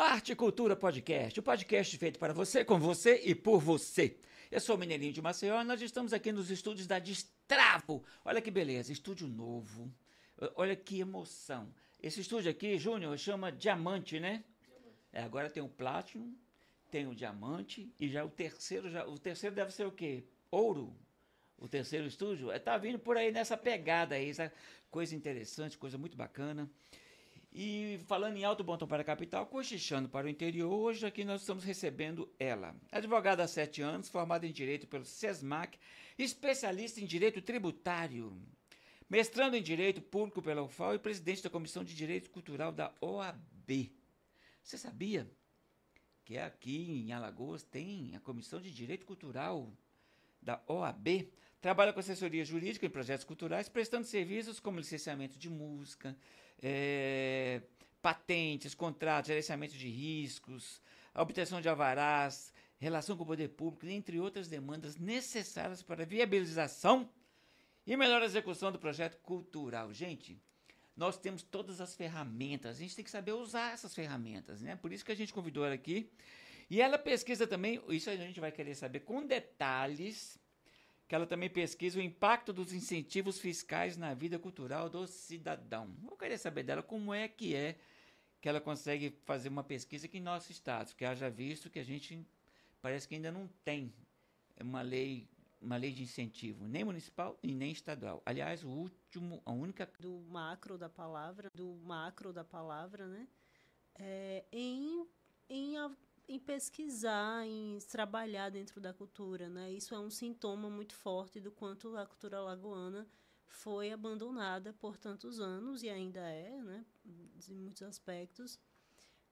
Arte e Cultura Podcast, o podcast feito para você, com você e por você. Eu sou o Mineirinho de Maceió e nós estamos aqui nos estúdios da Destravo. Olha que beleza, estúdio novo. Olha que emoção. Esse estúdio aqui, Júnior, chama Diamante, né? É, agora tem o Platinum, tem o Diamante e já o terceiro, já, o terceiro deve ser o quê? Ouro? O terceiro estúdio? É, tá vindo por aí nessa pegada aí, essa coisa interessante, coisa muito bacana. E falando em Alto Bom para a capital, cochichando para o interior, hoje aqui nós estamos recebendo ela. Advogada há sete anos, formada em Direito pelo SESMAC, especialista em Direito Tributário, mestrando em Direito Público pela UFAL e presidente da Comissão de Direito Cultural da OAB. Você sabia que aqui em Alagoas tem a Comissão de Direito Cultural da OAB? Trabalha com assessoria jurídica em projetos culturais, prestando serviços como licenciamento de música, é, patentes, contratos, gerenciamento de riscos, obtenção de alvarás, relação com o poder público, entre outras demandas necessárias para a viabilização e melhor execução do projeto cultural. Gente, nós temos todas as ferramentas, a gente tem que saber usar essas ferramentas, né? Por isso que a gente convidou ela aqui. E ela pesquisa também, isso a gente vai querer saber com detalhes, que ela também pesquisa o impacto dos incentivos fiscais na vida cultural do cidadão. Eu queria saber dela como é que é que ela consegue fazer uma pesquisa aqui em nosso estado, que haja visto que a gente parece que ainda não tem uma lei uma lei de incentivo, nem municipal e nem estadual. Aliás, o último, a única do macro da palavra, do macro da palavra, né? É, em, em em pesquisar, em trabalhar dentro da cultura, né? Isso é um sintoma muito forte do quanto a cultura lagoana foi abandonada por tantos anos e ainda é, né? Em muitos aspectos.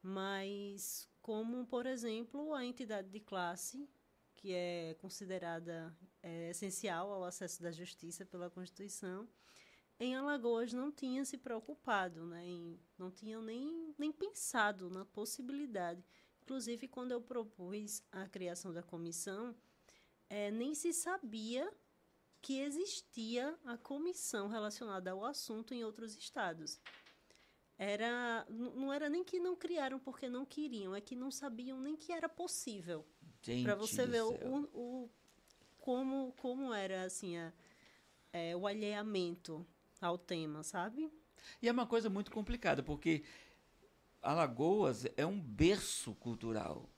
Mas como, por exemplo, a entidade de classe, que é considerada é, essencial ao acesso da justiça pela Constituição, em Alagoas não tinha se preocupado, né? Em, não tinham nem, nem pensado na possibilidade Inclusive, quando eu propus a criação da comissão, é, nem se sabia que existia a comissão relacionada ao assunto em outros estados. Era, não era nem que não criaram porque não queriam, é que não sabiam nem que era possível. Para você ver o, o, como, como era assim a, é, o alheamento ao tema, sabe? E é uma coisa muito complicada, porque Alagoas é um berço cultural.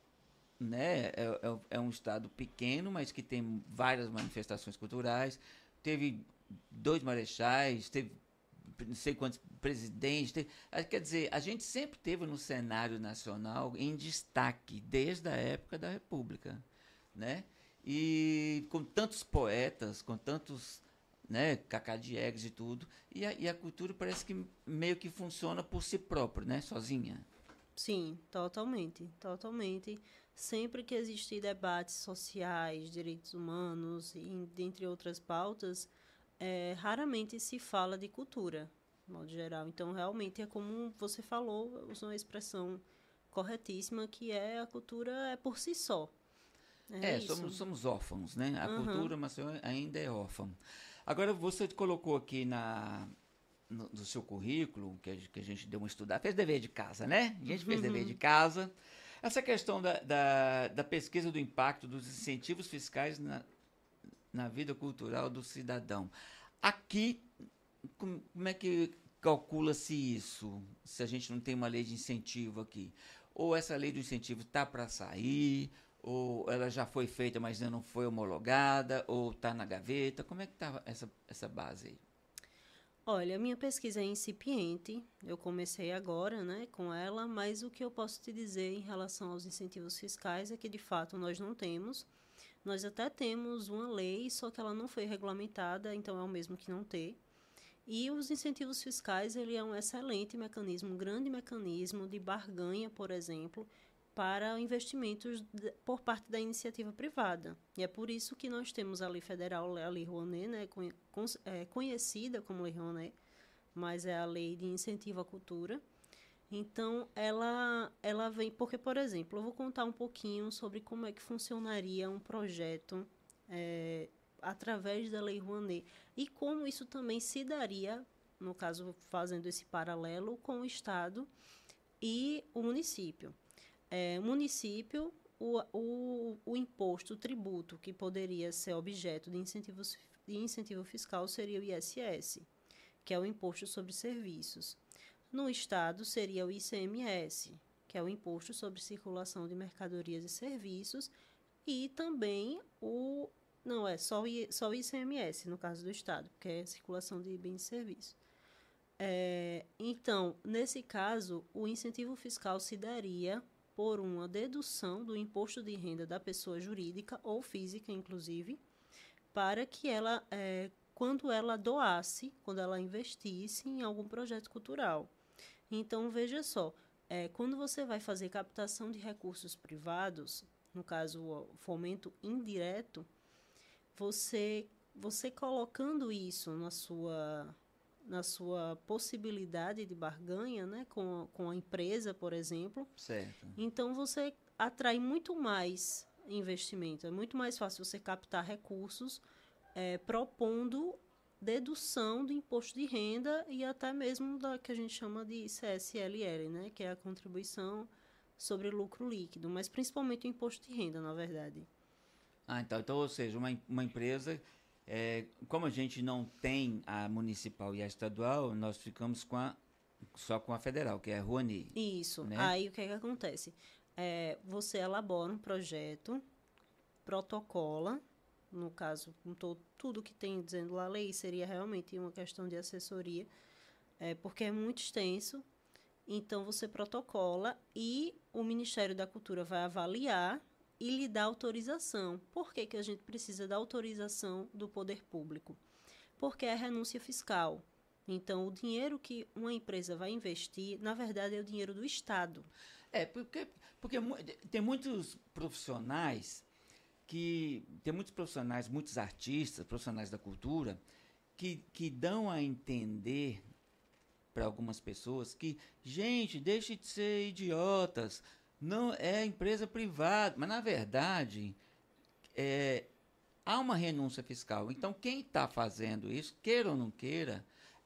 Né? É, é, é, um estado pequeno, mas que tem várias manifestações culturais. Teve dois marechais, teve não sei quantos presidentes. Teve, ah, quer dizer, a gente sempre teve no cenário nacional em destaque, desde a época da República. Né? E com tantos poetas, com tantos né, Cacá Diegues e tudo. E a, e a cultura parece que meio que funciona por si própria, né, sozinha. Sim, totalmente, totalmente. Sempre que existem debates sociais, direitos humanos, e, dentre outras pautas, é, raramente se fala de cultura, de modo geral. Então, realmente, é como você falou, usou uma expressão corretíssima, que é a cultura é por si só. É, é somos, somos órfãos, né? A uhum. cultura mas ainda é órfã. Agora, você colocou aqui na, no, no, seu currículo, que a, que a gente deu uma estudada, fez dever de casa, né? A gente fez dever de uhum. casa. Essa questão da, da, da, pesquisa do impacto dos incentivos fiscais na, na vida cultural do cidadão. Aqui, como, como é que calcula-se isso, se a gente não tem uma lei de incentivo aqui? Ou essa lei do incentivo está para sair, ou ela já foi feita, mas ainda não foi homologada? Ou está na gaveta? Como é que está essa, essa base aí? Olha, a minha pesquisa é incipiente. Eu comecei agora né, com ela, mas o que eu posso te dizer em relação aos incentivos fiscais é que, de fato, nós não temos. Nós até temos uma lei, só que ela não foi regulamentada, então é o mesmo que não ter. E os incentivos fiscais, ele é um excelente mecanismo, um grande mecanismo de barganha, por exemplo, para investimentos por parte da iniciativa privada. E é por isso que nós temos a lei federal, a Lei Rouanet, né, é, conhecida como Lei Rouanet, mas é a lei de incentivo à cultura. Então, ela, ela vem... Porque, por exemplo, eu vou contar um pouquinho sobre como é que funcionaria um projeto é, através da Lei Rouanet e como isso também se daria, no caso, fazendo esse paralelo com o Estado e o município. É, município, o, o, o imposto, o tributo que poderia ser objeto de, incentivos, de incentivo fiscal seria o ISS, que é o Imposto sobre Serviços. No Estado, seria o ICMS, que é o Imposto sobre Circulação de Mercadorias e Serviços, e também o. Não, é só o, só o ICMS, no caso do Estado, que é circulação de bens e serviços. É, então, nesse caso, o incentivo fiscal se daria por uma dedução do imposto de renda da pessoa jurídica ou física, inclusive, para que ela, é, quando ela doasse, quando ela investisse em algum projeto cultural. Então, veja só, é, quando você vai fazer captação de recursos privados, no caso, o fomento indireto, você, você colocando isso na sua na sua possibilidade de barganha né, com, com a empresa, por exemplo. Certo. Então você atrai muito mais investimento. É muito mais fácil você captar recursos é, propondo dedução do imposto de renda e até mesmo da que a gente chama de CSLL, né, que é a contribuição sobre lucro líquido, mas principalmente o imposto de renda, na verdade. Ah, então, então ou seja, uma, uma empresa é, como a gente não tem a municipal e a estadual, nós ficamos com a, só com a federal, que é a Rouani. Isso. Né? Aí o que, é que acontece? É, você elabora um projeto, protocola, no caso, com todo, tudo que tem dizendo lá a lei, seria realmente uma questão de assessoria, é, porque é muito extenso. Então, você protocola e o Ministério da Cultura vai avaliar e lhe dá autorização. Por que, que a gente precisa da autorização do poder público? Porque é renúncia fiscal. Então, o dinheiro que uma empresa vai investir, na verdade, é o dinheiro do Estado. É, porque, porque tem muitos profissionais que. Tem muitos profissionais, muitos artistas, profissionais da cultura, que, que dão a entender para algumas pessoas que, gente, deixe de ser idiotas, não é empresa privada, mas na verdade é, há uma renúncia fiscal. Então quem está fazendo isso, queira ou não queira,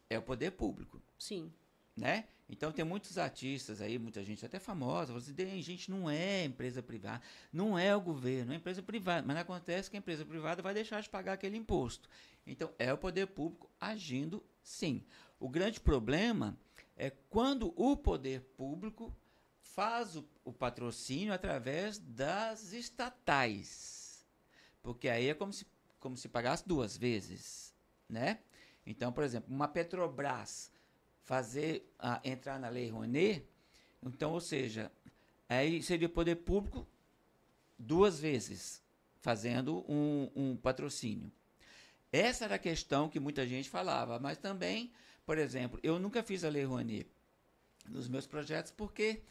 é o poder público. Sim. Né? Então tem muitos artistas aí, muita gente até famosa, você tem gente não é empresa privada, não é o governo, é empresa privada, mas acontece que a empresa privada vai deixar de pagar aquele imposto. Então é o poder público agindo sim. O grande problema é quando o poder público faz o, o patrocínio através das estatais. Porque aí é como se, como se pagasse duas vezes, né? Então, por exemplo, uma Petrobras fazer a, entrar na Lei Rouanet, então, ou seja, aí seria o poder público duas vezes fazendo um, um patrocínio. Essa era a questão que muita gente falava, mas também, por exemplo, eu nunca fiz a Lei Rouanet nos meus projetos porque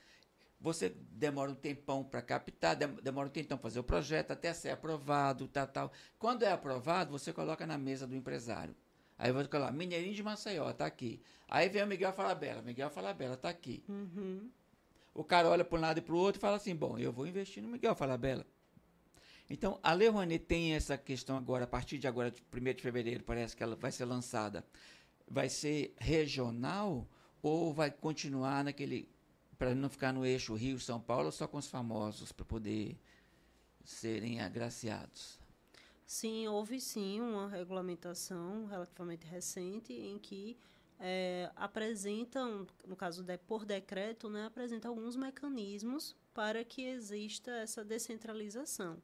você demora um tempão para captar, demora um tempão para fazer o projeto, até ser aprovado, tal, tal. Quando é aprovado, você coloca na mesa do empresário. Aí você coloca, Mineirinho de Maceió, tá aqui. Aí vem o Miguel Falabella, Miguel Falabella, tá aqui. Uhum. O cara olha para um lado e para o outro e fala assim, bom, eu vou investir no Miguel Falabella. Então, a Lei Rouanet tem essa questão agora, a partir de agora, de 1 de fevereiro, parece que ela vai ser lançada. Vai ser regional ou vai continuar naquele para não ficar no eixo Rio-São Paulo só com os famosos, para poder serem agraciados? Sim, houve sim uma regulamentação relativamente recente em que é, apresentam, no caso de, por decreto, né, apresenta alguns mecanismos para que exista essa descentralização.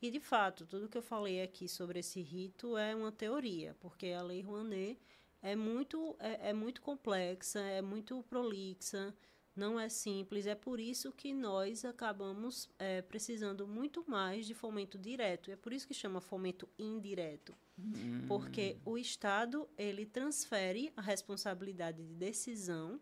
E, de fato, tudo que eu falei aqui sobre esse rito é uma teoria, porque a Lei Rouanet é muito, é, é muito complexa, é muito prolixa, não é simples, é por isso que nós acabamos é, precisando muito mais de fomento direto. É por isso que chama fomento indireto. Hum. Porque o Estado ele transfere a responsabilidade de decisão,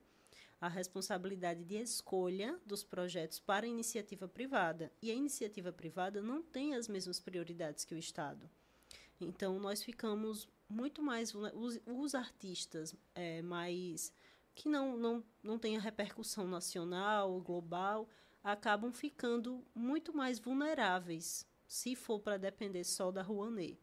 a responsabilidade de escolha dos projetos para a iniciativa privada. E a iniciativa privada não tem as mesmas prioridades que o Estado. Então, nós ficamos muito mais. Os, os artistas é, mais que não, não, não tem a repercussão nacional ou global, acabam ficando muito mais vulneráveis se for para depender só da Rouanet.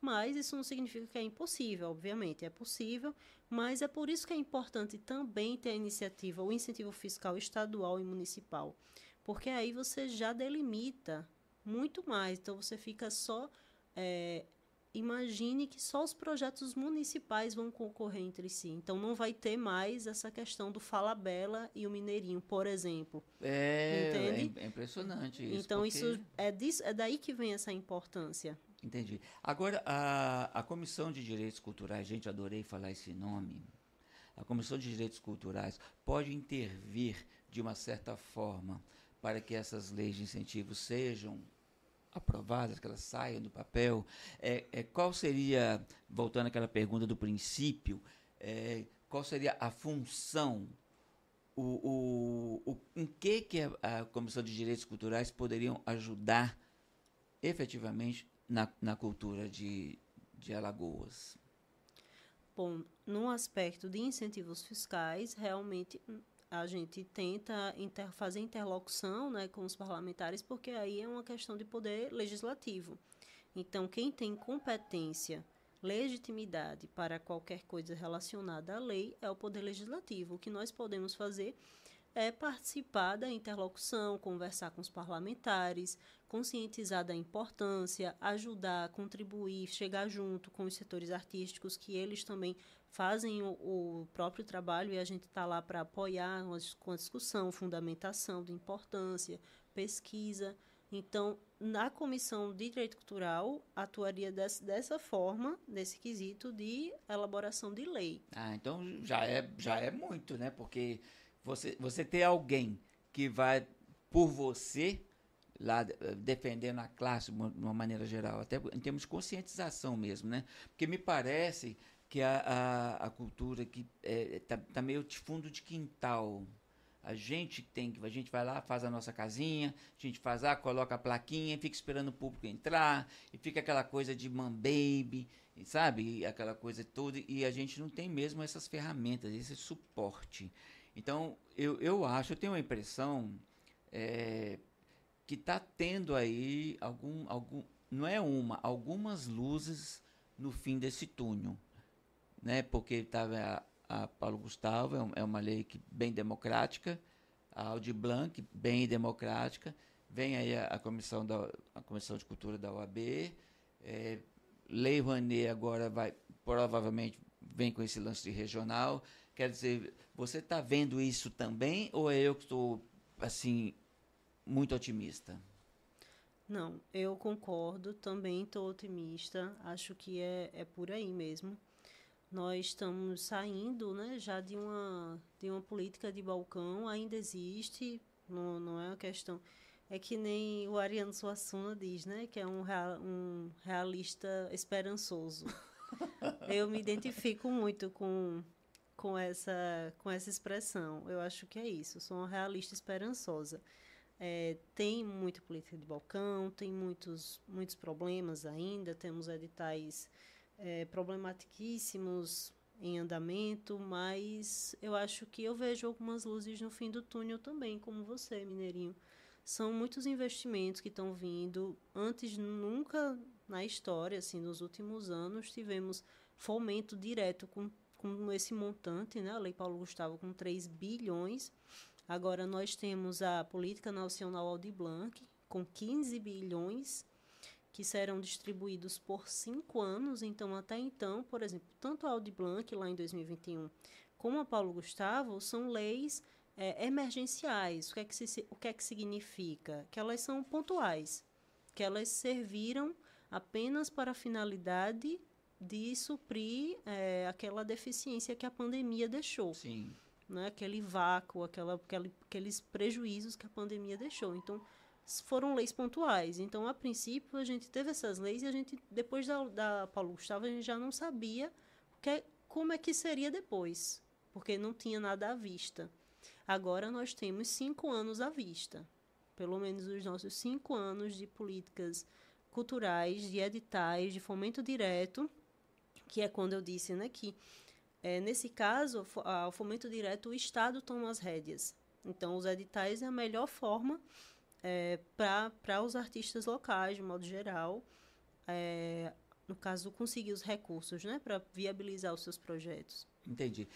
Mas isso não significa que é impossível, obviamente, é possível, mas é por isso que é importante também ter a iniciativa, o incentivo fiscal estadual e municipal, porque aí você já delimita muito mais. Então você fica só. É, imagine que só os projetos municipais vão concorrer entre si. Então não vai ter mais essa questão do Fala Bela e o Mineirinho, por exemplo. É, Entende? é impressionante isso. Então porque... isso é, disso, é daí que vem essa importância. Entendi. Agora, a, a Comissão de Direitos Culturais, gente, adorei falar esse nome. A Comissão de Direitos Culturais pode intervir de uma certa forma para que essas leis de incentivo sejam aprovadas, que elas saiam do papel, é, é, qual seria, voltando àquela pergunta do princípio, é, qual seria a função, o, o, o, em que, que a, a Comissão de Direitos Culturais poderiam ajudar efetivamente na, na cultura de, de Alagoas? Bom, no aspecto de incentivos fiscais, realmente a gente tenta inter, fazer interlocução né, com os parlamentares, porque aí é uma questão de poder legislativo. Então, quem tem competência, legitimidade para qualquer coisa relacionada à lei é o poder legislativo. O que nós podemos fazer é participar da interlocução, conversar com os parlamentares, conscientizar da importância, ajudar, contribuir, chegar junto com os setores artísticos, que eles também fazem o, o próprio trabalho e a gente está lá para apoiar com a discussão, fundamentação de importância, pesquisa. Então, na Comissão de Direito Cultural, atuaria desse, dessa forma, nesse quesito de elaboração de lei. Ah, então já é, já é muito, né? Porque você, você ter alguém que vai por você lá defendendo a classe de uma maneira geral, até em termos de conscientização mesmo, né? Porque me parece que a, a, a cultura que é, tá, tá meio de fundo de quintal. A gente tem que a gente vai lá, faz a nossa casinha, a gente faz lá, coloca a plaquinha, fica esperando o público entrar, e fica aquela coisa de man baby, sabe? Aquela coisa toda, e a gente não tem mesmo essas ferramentas, esse suporte. Então, eu, eu acho, eu tenho a impressão é, que está tendo aí algum, algum, não é uma, algumas luzes no fim desse túnel né? Porque estava a, a, Paulo Gustavo, é, é uma lei que, bem democrática, a Audi Blanc, bem democrática, vem aí a, a, comissão, da, a comissão de Cultura da OAB, é, Lei Rouanet agora vai, provavelmente, vem com esse lance de regional, quer dizer, você está vendo isso também ou é eu que estou, assim, muito otimista? Não, eu concordo, também estou otimista, acho que é, é por aí mesmo nós estamos saindo né, já de uma, de uma política de balcão, ainda existe, não, não é uma questão. É que nem o Ariano Suassuna diz, né? Que é um, real, um realista esperançoso. Eu me identifico muito com, com, essa, com essa expressão. Eu acho que é isso. Sou uma realista esperançosa. É, tem muita política de balcão, tem muitos, muitos problemas ainda, temos editais é, problematiquíssimos em andamento, mas eu acho que eu vejo algumas luzes no fim do túnel também, como você, Mineirinho. São muitos investimentos que estão vindo. Antes, nunca na história, assim, nos últimos anos, tivemos fomento direto com, com esse montante, né? A Lei Paulo Gustavo com 3 bilhões. Agora nós temos a Política Nacional Aldi Blanc com 15 bilhões que serão distribuídos por cinco anos. Então, até então, por exemplo, tanto a Audi Blanc, lá em 2021, como a Paulo Gustavo, são leis é, emergenciais. O que, é que se, o que é que significa? Que elas são pontuais, que elas serviram apenas para a finalidade de suprir é, aquela deficiência que a pandemia deixou. Sim. Né? Aquele vácuo, aquela, aquele, aqueles prejuízos que a pandemia deixou. Então, foram leis pontuais. Então, a princípio, a gente teve essas leis e a gente, depois da, da Paulo Gustavo, a gente já não sabia que, é, como é que seria depois, porque não tinha nada à vista. Agora nós temos cinco anos à vista, pelo menos os nossos cinco anos de políticas culturais, de editais, de fomento direto, que é quando eu disse né, que, é, nesse caso, o fomento direto, o Estado toma as rédeas. Então, os editais é a melhor forma é, para os artistas locais, de modo geral, é, no caso, conseguir os recursos né, para viabilizar os seus projetos. Entendi.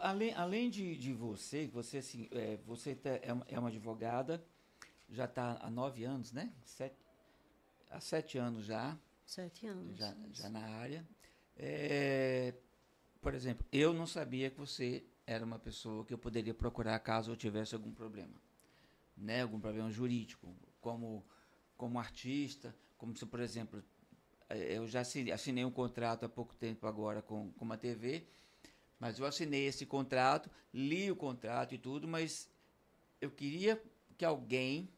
Além, além de, de você, você, assim, é, você tá, é, uma, é uma advogada já está há nove anos, né? Sete, há sete anos já. Sete anos. Já, já na área. É, por exemplo, eu não sabia que você era uma pessoa que eu poderia procurar caso eu tivesse algum problema, né? Algum problema jurídico, como como artista, como se, por exemplo, é, eu já assinei um contrato há pouco tempo agora com, com uma TV, mas eu assinei esse contrato, li o contrato e tudo, mas eu queria que alguém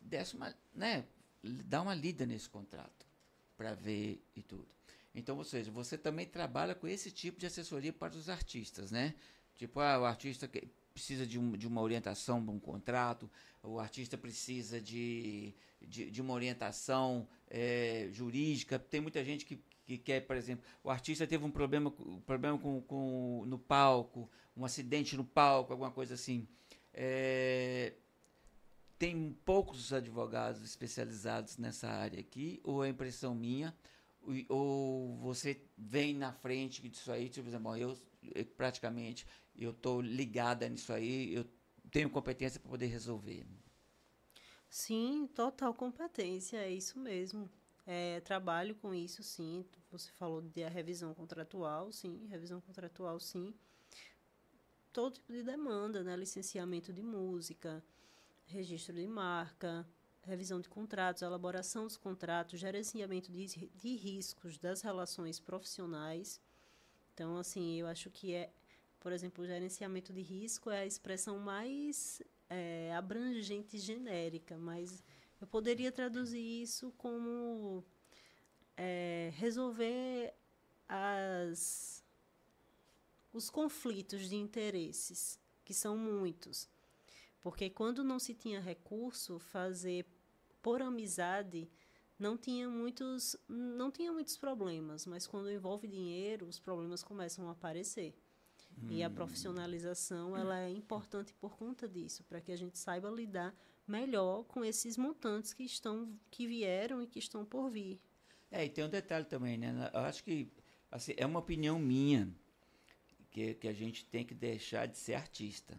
desse uma, né, dar uma lida nesse contrato para ver e tudo. Então, ou seja, você também trabalha com esse tipo de assessoria para os artistas, né? Tipo, ah, o artista que precisa de, um, de uma orientação para um contrato, o artista precisa de, de, de uma orientação é, jurídica. Tem muita gente que, que quer, por exemplo, o artista teve um problema, problema com, com, no palco, um acidente no palco, alguma coisa assim. É, tem poucos advogados especializados nessa área aqui, ou é impressão minha, ou você vem na frente disso aí, tipo, bom, eu praticamente eu estou ligada nisso aí, eu tenho competência para poder resolver. Sim, total competência, é isso mesmo. É, trabalho com isso, sim. Você falou de a revisão contratual, sim, revisão contratual, sim. Todo tipo de demanda, né? Licenciamento de música, registro de marca, revisão de contratos, elaboração dos contratos, gerenciamento de, de riscos das relações profissionais. Então, assim, eu acho que é, por exemplo, o gerenciamento de risco é a expressão mais é, abrangente e genérica, mas eu poderia traduzir isso como é, resolver as, os conflitos de interesses, que são muitos. Porque quando não se tinha recurso, fazer por amizade não tinha muitos não tinha muitos problemas, mas quando envolve dinheiro, os problemas começam a aparecer. Hum. E a hum. profissionalização ela é importante por conta disso, para que a gente saiba lidar melhor com esses montantes que estão que vieram e que estão por vir. É, e tem um detalhe também, né? Eu acho que assim, é uma opinião minha que, que a gente tem que deixar de ser artista.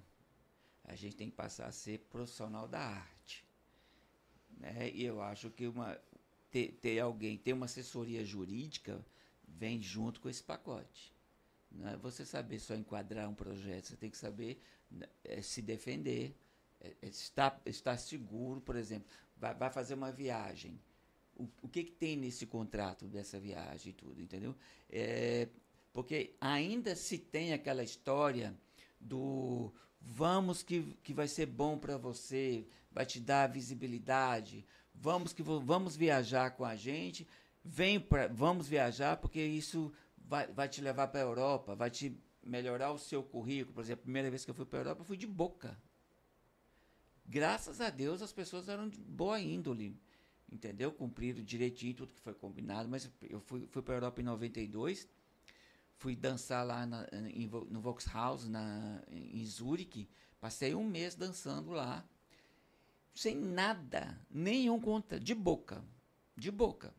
A gente tem que passar a ser profissional da arte. Né? E eu acho que uma, ter, ter alguém, ter uma assessoria jurídica, vem junto com esse pacote. Não é você saber só enquadrar um projeto, você tem que saber é, se defender, é, é, estar, estar seguro, por exemplo, vai, vai fazer uma viagem. O, o que, que tem nesse contrato dessa viagem e tudo, entendeu? É, porque ainda se tem aquela história do vamos que, que vai ser bom para você, vai te dar visibilidade, vamos que vamos viajar com a gente, vem pra, vamos viajar porque isso vai, vai te levar para a Europa, vai te melhorar o seu currículo. Por exemplo, a primeira vez que eu fui para a Europa, eu fui de boca. Graças a Deus as pessoas eram de boa índole, entendeu? Cumpriram direitinho tudo que foi combinado, mas eu fui, fui para a Europa em 92 fui dançar lá na, em, no Volkshaus, na, em Zurique. Passei um mês dançando lá, sem nada, nenhum conta, de boca, de boca.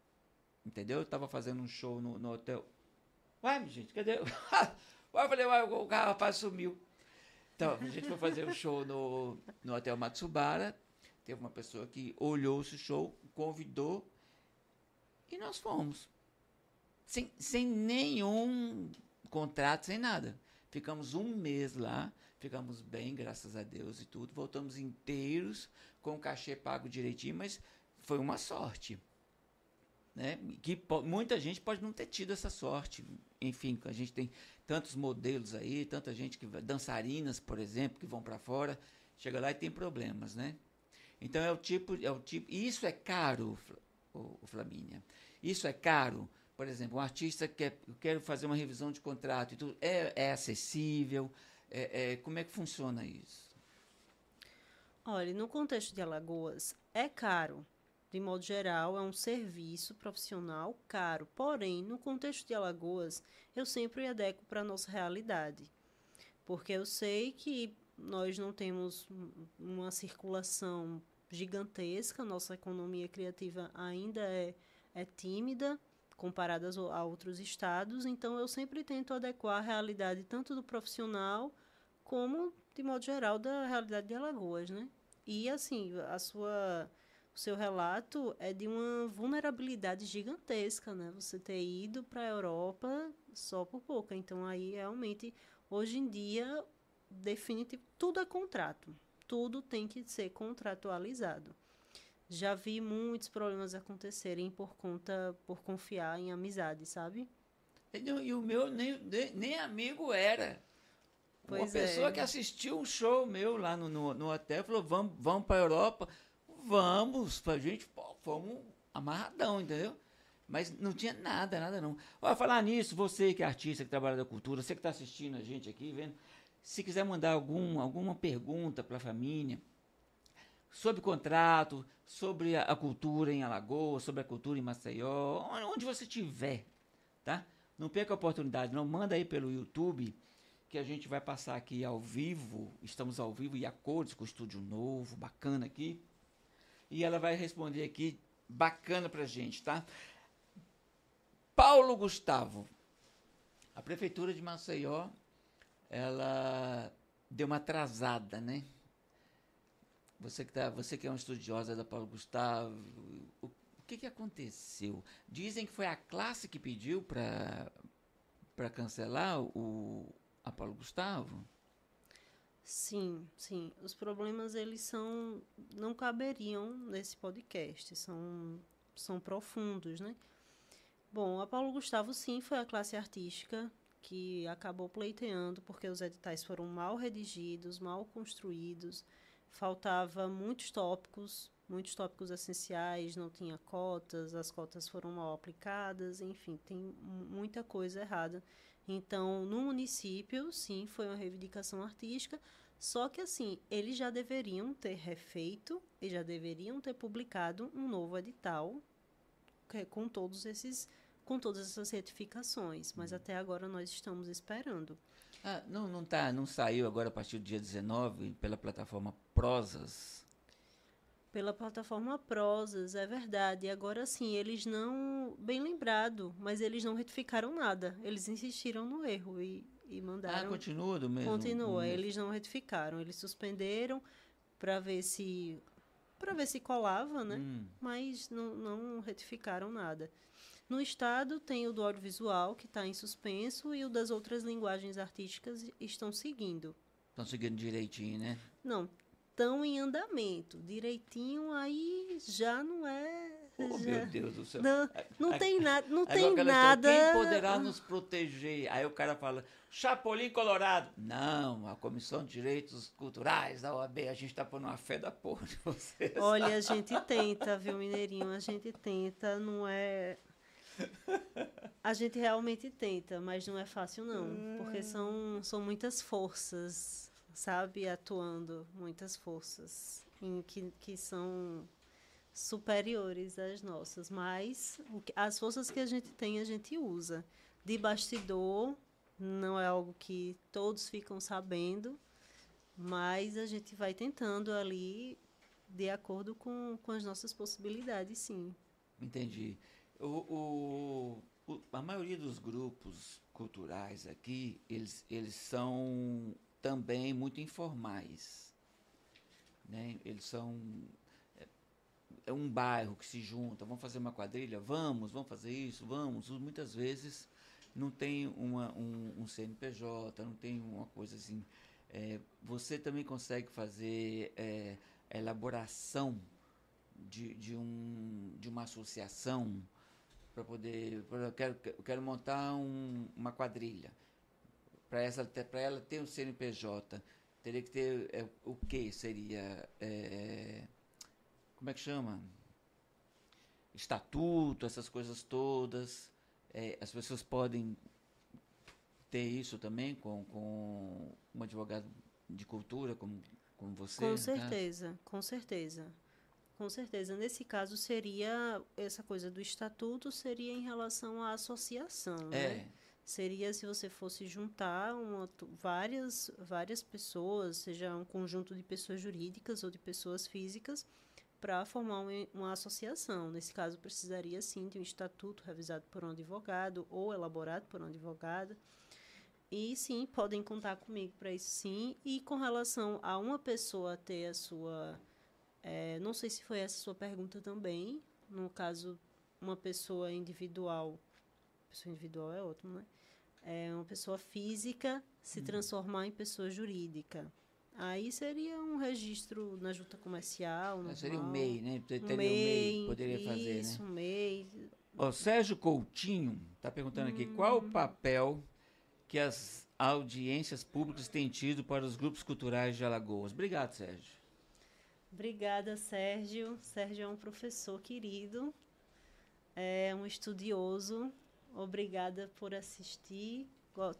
Entendeu? Eu tava fazendo um show no, no hotel. Uai, gente, cadê? Uai, eu falei, uai, o rapaz sumiu. Então, a gente foi fazer um show no, no Hotel Matsubara. Teve uma pessoa que olhou esse show, convidou e nós fomos sem, sem nenhum contrato, sem nada. Ficamos um mês lá, ficamos bem, graças a Deus e tudo. Voltamos inteiros, com o cachê pago direitinho, mas foi uma sorte. Né? Que muita gente pode não ter tido essa sorte. Enfim, a gente tem tantos modelos aí, tanta gente que dançarinas, por exemplo, que vão para fora, chega lá e tem problemas, né? Então é o tipo, é o tipo, e isso é caro, o, o Flamínia. Isso é caro por exemplo, um artista quer, quero fazer uma revisão de contrato é, é acessível? É, é, como é que funciona isso? Olha, no contexto de Alagoas, é caro. De modo geral, é um serviço profissional caro. Porém, no contexto de Alagoas, eu sempre adequo para a nossa realidade. Porque eu sei que nós não temos uma circulação gigantesca, nossa economia criativa ainda é, é tímida comparadas a outros estados, então eu sempre tento adequar a realidade tanto do profissional como, de modo geral, da realidade de Alagoas, né? E assim, a sua o seu relato é de uma vulnerabilidade gigantesca, né? Você ter ido para a Europa só por pouco. Então aí realmente hoje em dia definitivo tudo é contrato. Tudo tem que ser contratualizado. Já vi muitos problemas acontecerem por conta por confiar em amizade, sabe? E o meu nem, nem amigo era. Pois Uma pessoa é. que assistiu um show meu lá no, no, no hotel falou: vamos, vamos para a Europa. Vamos, pra gente, pô, fomos amarradão, entendeu? Mas não tinha nada, nada não. Olha, falar nisso, você que é artista, que trabalha da cultura, você que está assistindo a gente aqui, vendo, se quiser mandar algum, alguma pergunta para a família, sobre contrato, sobre a, a cultura em Alagoas, sobre a cultura em Maceió, onde, onde você estiver, tá? Não perca a oportunidade, não manda aí pelo YouTube, que a gente vai passar aqui ao vivo, estamos ao vivo e a cores com o estúdio novo, bacana aqui. E ela vai responder aqui bacana pra gente, tá? Paulo Gustavo. A prefeitura de Maceió, ela deu uma atrasada, né? Você que, tá, você que é uma estudiosa da Paulo Gustavo, o, o que, que aconteceu? Dizem que foi a classe que pediu para cancelar o, a Paulo Gustavo? Sim, sim. Os problemas eles são não caberiam nesse podcast, são são profundos, né? Bom, a Paulo Gustavo sim foi a classe artística que acabou pleiteando porque os editais foram mal redigidos, mal construídos, faltava muitos tópicos, muitos tópicos essenciais, não tinha cotas, as cotas foram mal aplicadas, enfim, tem muita coisa errada. Então, no município, sim, foi uma reivindicação artística, só que assim, eles já deveriam ter refeito e já deveriam ter publicado um novo edital com todos esses com todas essas retificações, mas até agora nós estamos esperando. Ah, não, não, tá, não saiu agora a partir do dia 19 pela plataforma Prosas? Pela plataforma Prosas, é verdade. Agora sim, eles não. Bem lembrado, mas eles não retificaram nada. Eles insistiram no erro e, e mandaram. Ah, continua do mesmo? Continua. mesmo. Eles não retificaram. Eles suspenderam para ver se. para ver se colava, né? Hum. Mas não, não retificaram nada. No estado tem o do audiovisual, que está em suspenso, e o das outras linguagens artísticas estão seguindo. Estão seguindo direitinho, né? Não, estão em andamento. Direitinho aí já não é. Oh, já- meu Deus do céu. Não, não Aí- tem nada. Não tem nada. história, Quem poderá nos proteger? Aí o cara fala, Chapolin Colorado. Não, a Comissão de Direitos Culturais da OAB, a gente está pondo uma fé da porra de vocês. Olha, a gente tenta, viu, Mineirinho? A gente tenta, não é. A gente realmente tenta, mas não é fácil, não. Porque são, são muitas forças, sabe? Atuando, muitas forças em que, que são superiores às nossas. Mas as forças que a gente tem, a gente usa. De bastidor, não é algo que todos ficam sabendo, mas a gente vai tentando ali de acordo com, com as nossas possibilidades, sim. Entendi. O, o- o- a maioria dos grupos culturais aqui, eles, eles são também muito informais. Né? Eles são. É, é um bairro que se junta, vamos fazer uma quadrilha? Vamos, vamos fazer isso, vamos. Muitas vezes não tem uma, um, um CNPJ, não tem uma coisa assim. É, você também consegue fazer é, elaboração de, de, um, de uma associação para poder. Eu quero, eu quero montar um- uma quadrilha. Para ela ter um CNPJ, teria que ter é, o que seria? é, como é que chama? Estatuto, essas coisas todas. É, as pessoas podem ter isso também com, com um advogado de cultura como, como você? com caso? certeza, com certeza. Com certeza. Nesse caso, seria essa coisa do estatuto, seria em relação à associação. É. Né? Seria se você fosse juntar uma, várias, várias pessoas, seja um conjunto de pessoas jurídicas ou de pessoas físicas, para formar uma, uma associação. Nesse caso, precisaria sim de um estatuto revisado por um advogado ou elaborado por um advogado. E sim, podem contar comigo para isso sim. E com relação a uma pessoa ter a sua É, não sei se foi essa sua pergunta também. No caso, uma pessoa individual. Pessoa individual é ótimo, né? É uma pessoa física se uhum. transformar em pessoa jurídica. Aí seria um registro na junta comercial. Normal, seria um MEI, né? Teria um MEI, poderia isso, fazer, né? Isso, um MEI. O Sérgio Coutinho está perguntando hum. aqui qual o papel que as audiências públicas têm tido para os grupos culturais de Alagoas. Obrigado, Sérgio. Obrigada, Sérgio. Sérgio é um professor querido, é um estudioso. Obrigada por assistir.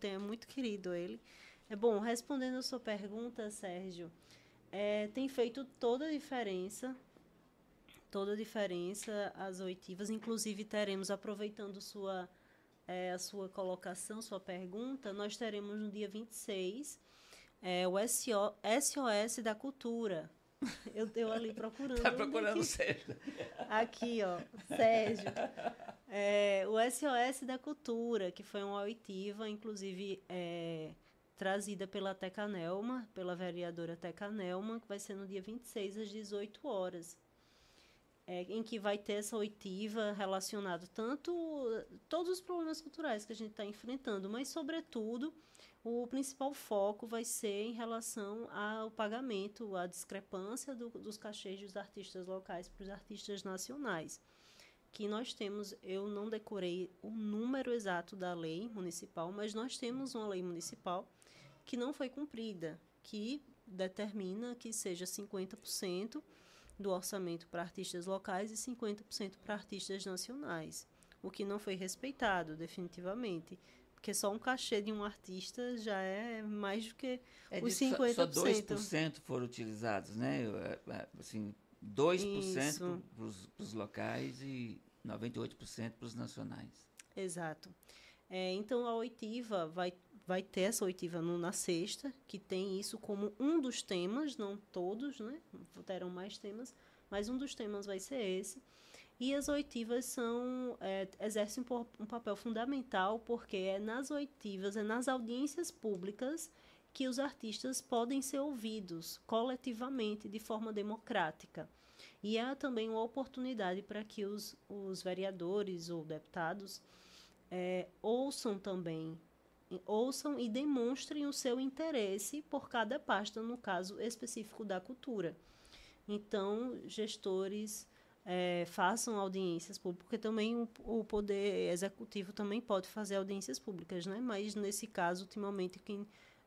Tenho muito querido ele. É bom, respondendo a sua pergunta, Sérgio, é, tem feito toda a diferença, toda a diferença as oitivas. Inclusive teremos, aproveitando sua, é, a sua colocação, sua pergunta, nós teremos no dia 26 é, o SO, SOS da Cultura. Eu, eu ali procurando. Está procurando o Sérgio. Aqui, ó, Sérgio. É, o SOS da Cultura, que foi uma oitiva, inclusive... É, trazida pela Teca Nelma, pela vereadora Teca Nelma, que vai ser no dia 26 às 18 horas. É, em que vai ter essa oitiva relacionada tanto todos os problemas culturais que a gente está enfrentando, mas sobretudo o principal foco vai ser em relação ao pagamento, à discrepância do, dos cachês dos artistas locais para os artistas nacionais. Que nós temos, eu não decorei o número exato da lei municipal, mas nós temos uma lei municipal que não foi cumprida, que determina que seja 50% do orçamento para artistas locais e 50% para artistas nacionais, o que não foi respeitado definitivamente. Porque só um cachê de um artista já é mais do que é os 50%. Só, só 2% foram utilizados, né? É, é, assim, 2% para os locais e 98% para os nacionais. Exato. É, então, a oitiva vai vai ter essa oitiva no, na sexta, que tem isso como um dos temas, não todos, né? Terão mais temas, mas um dos temas vai ser esse. E as oitivas são é, exercem um, papel fundamental porque é nas oitivas, é nas audiências públicas que os artistas podem ser ouvidos coletivamente de forma democrática. E é também uma oportunidade para que os, os vereadores ou deputados é, ouçam também ouçam e demonstrem o seu interesse por cada pasta, no caso específico da cultura. Então, gestores é, façam audiências públicas, porque também o, o, poder executivo também pode fazer audiências públicas, né? Mas nesse caso, ultimamente, quem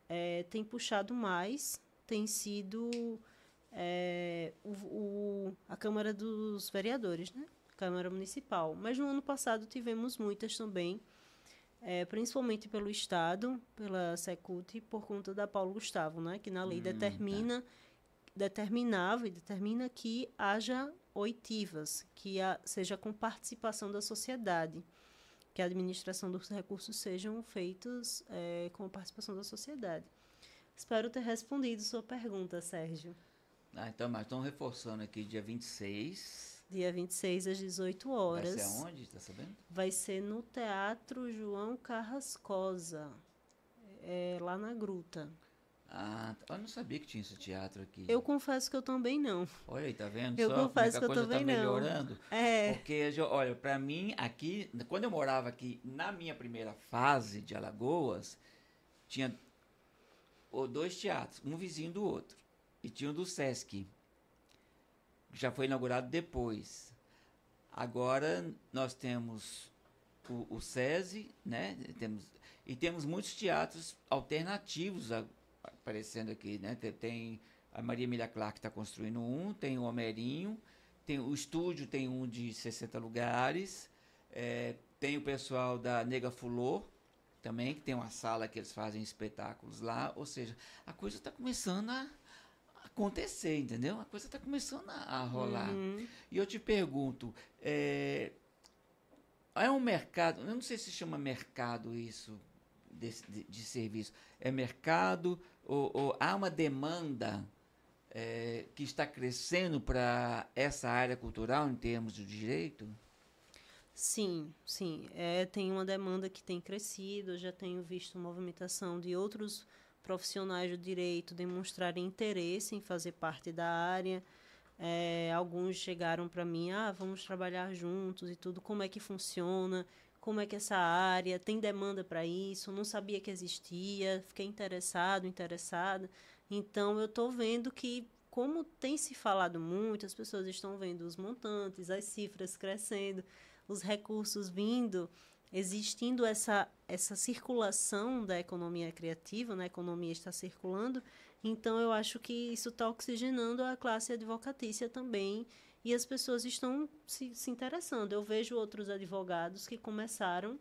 é, tem puxado mais tem sido é, o, o, a Câmara dos Vereadores, né? Câmara Municipal. Mas no ano passado tivemos muitas também é, principalmente pelo Estado, pela Secult, por conta da Paulo Gustavo, né, que na lei hum, determina, tá. determinava e determina que haja oitivas, que a, seja com participação da sociedade, que a administração dos recursos sejam feitos é, com participação da sociedade. Espero ter respondido sua pergunta, Sérgio. Ah, então, mas estão reforçando aqui dia 26 dia 26 às 18 horas. Vai ser aonde, tá sabendo? Vai ser no Teatro João Carrascosa, é, lá na Gruta. Ah, eu não sabia que tinha esse teatro aqui. Eu confesso que eu também não. Olha aí, tá vendo? Eu Só confesso que, eu também tá melhorando. não. É. Porque, olha, para mim, aqui, quando eu morava aqui, na minha primeira fase de Alagoas, tinha dois teatros, um vizinho do outro. E tinha um do Sesc já foi inaugurado depois. Agora nós temos o, o SESI, né? Temos, e temos muitos teatros alternativos aparecendo aqui, né? Tem, tem a Maria Emilia Clark está construindo um, tem o Homerinho, tem o estúdio tem um de 60 lugares, é, tem o pessoal da Nega Fulô também, que tem uma sala que eles fazem espetáculos lá, ou seja, a coisa está começando a acontecer, entendeu? A coisa está começando a, a rolar. Uhum. E eu te pergunto, é, é um mercado, eu não sei se chama mercado isso de, de, de serviço, é mercado ou, ou há uma demanda é, que está crescendo para essa área cultural em termos de direito? Sim, sim. É, tem uma demanda que tem crescido. Eu já tenho visto movimentação de outros profissionais do direito demonstrarem interesse em fazer parte da área. É, alguns chegaram para mim, ah, vamos trabalhar juntos e tudo, como é que funciona, como é que essa área tem demanda para isso, não sabia que existia, fiquei interessado, interessada. Então eu estou vendo que como tem se falado muito, as pessoas estão vendo os montantes, as cifras crescendo, os recursos vindo, existindo essa, essa circulação da economia criativa, né? a economia está circulando, então eu acho que isso está oxigenando a classe advocatícia também e as pessoas estão se, se interessando. Eu vejo outros advogados que começaram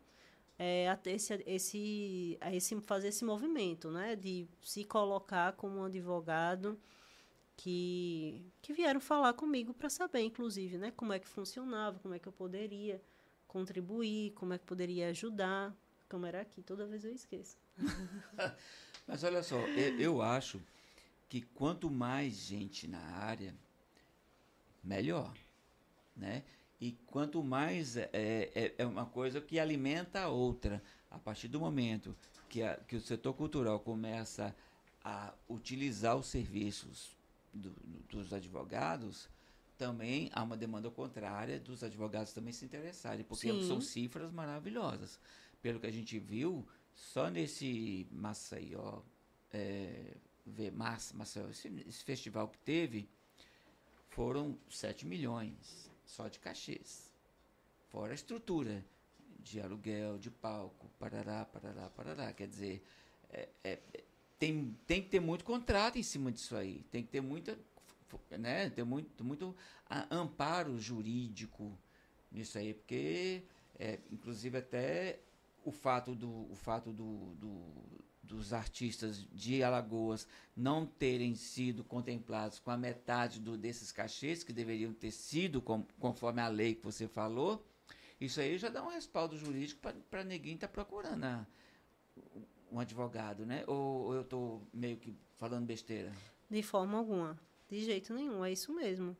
é, a ter esse, esse, a esse, fazer esse movimento, né? De se colocar como um advogado que, que vieram falar comigo para saber, inclusive, né? Como é que funcionava, como é que eu poderia contribuir, como é que poderia ajudar. Como era aqui, toda vez eu esqueço. Mas olha só, eu, eu acho que quanto mais gente na área, melhor, né? E quanto mais é, é, é, uma coisa que alimenta a outra. A partir do momento que, a, que o setor cultural começa a utilizar os serviços do, dos advogados, também há uma demanda contrária dos advogados também se interessarem, porque Sim. são cifras maravilhosas. Pelo que a gente viu, só nesse Maceió, é, Maceió esse, esse festival que teve, foram 7 milhões só de cachês. Fora a estrutura de aluguel, de palco, parará, parará, parará. Quer dizer, é, é, tem, tem que ter muito contrato em cima disso aí. Tem que ter muita, né, ter muito, muito amparo jurídico nisso aí, porque, é, inclusive, até o fato do, o fato do, do dos artistas de Alagoas não terem sido contemplados com a metade do, desses cachês que deveriam ter sido com, conforme a lei que você falou, isso aí já dá um respaldo jurídico para ninguém estar tá procurando a, um advogado, né? Ou, ou eu estou meio que falando besteira? De forma alguma. De jeito nenhum, é isso mesmo.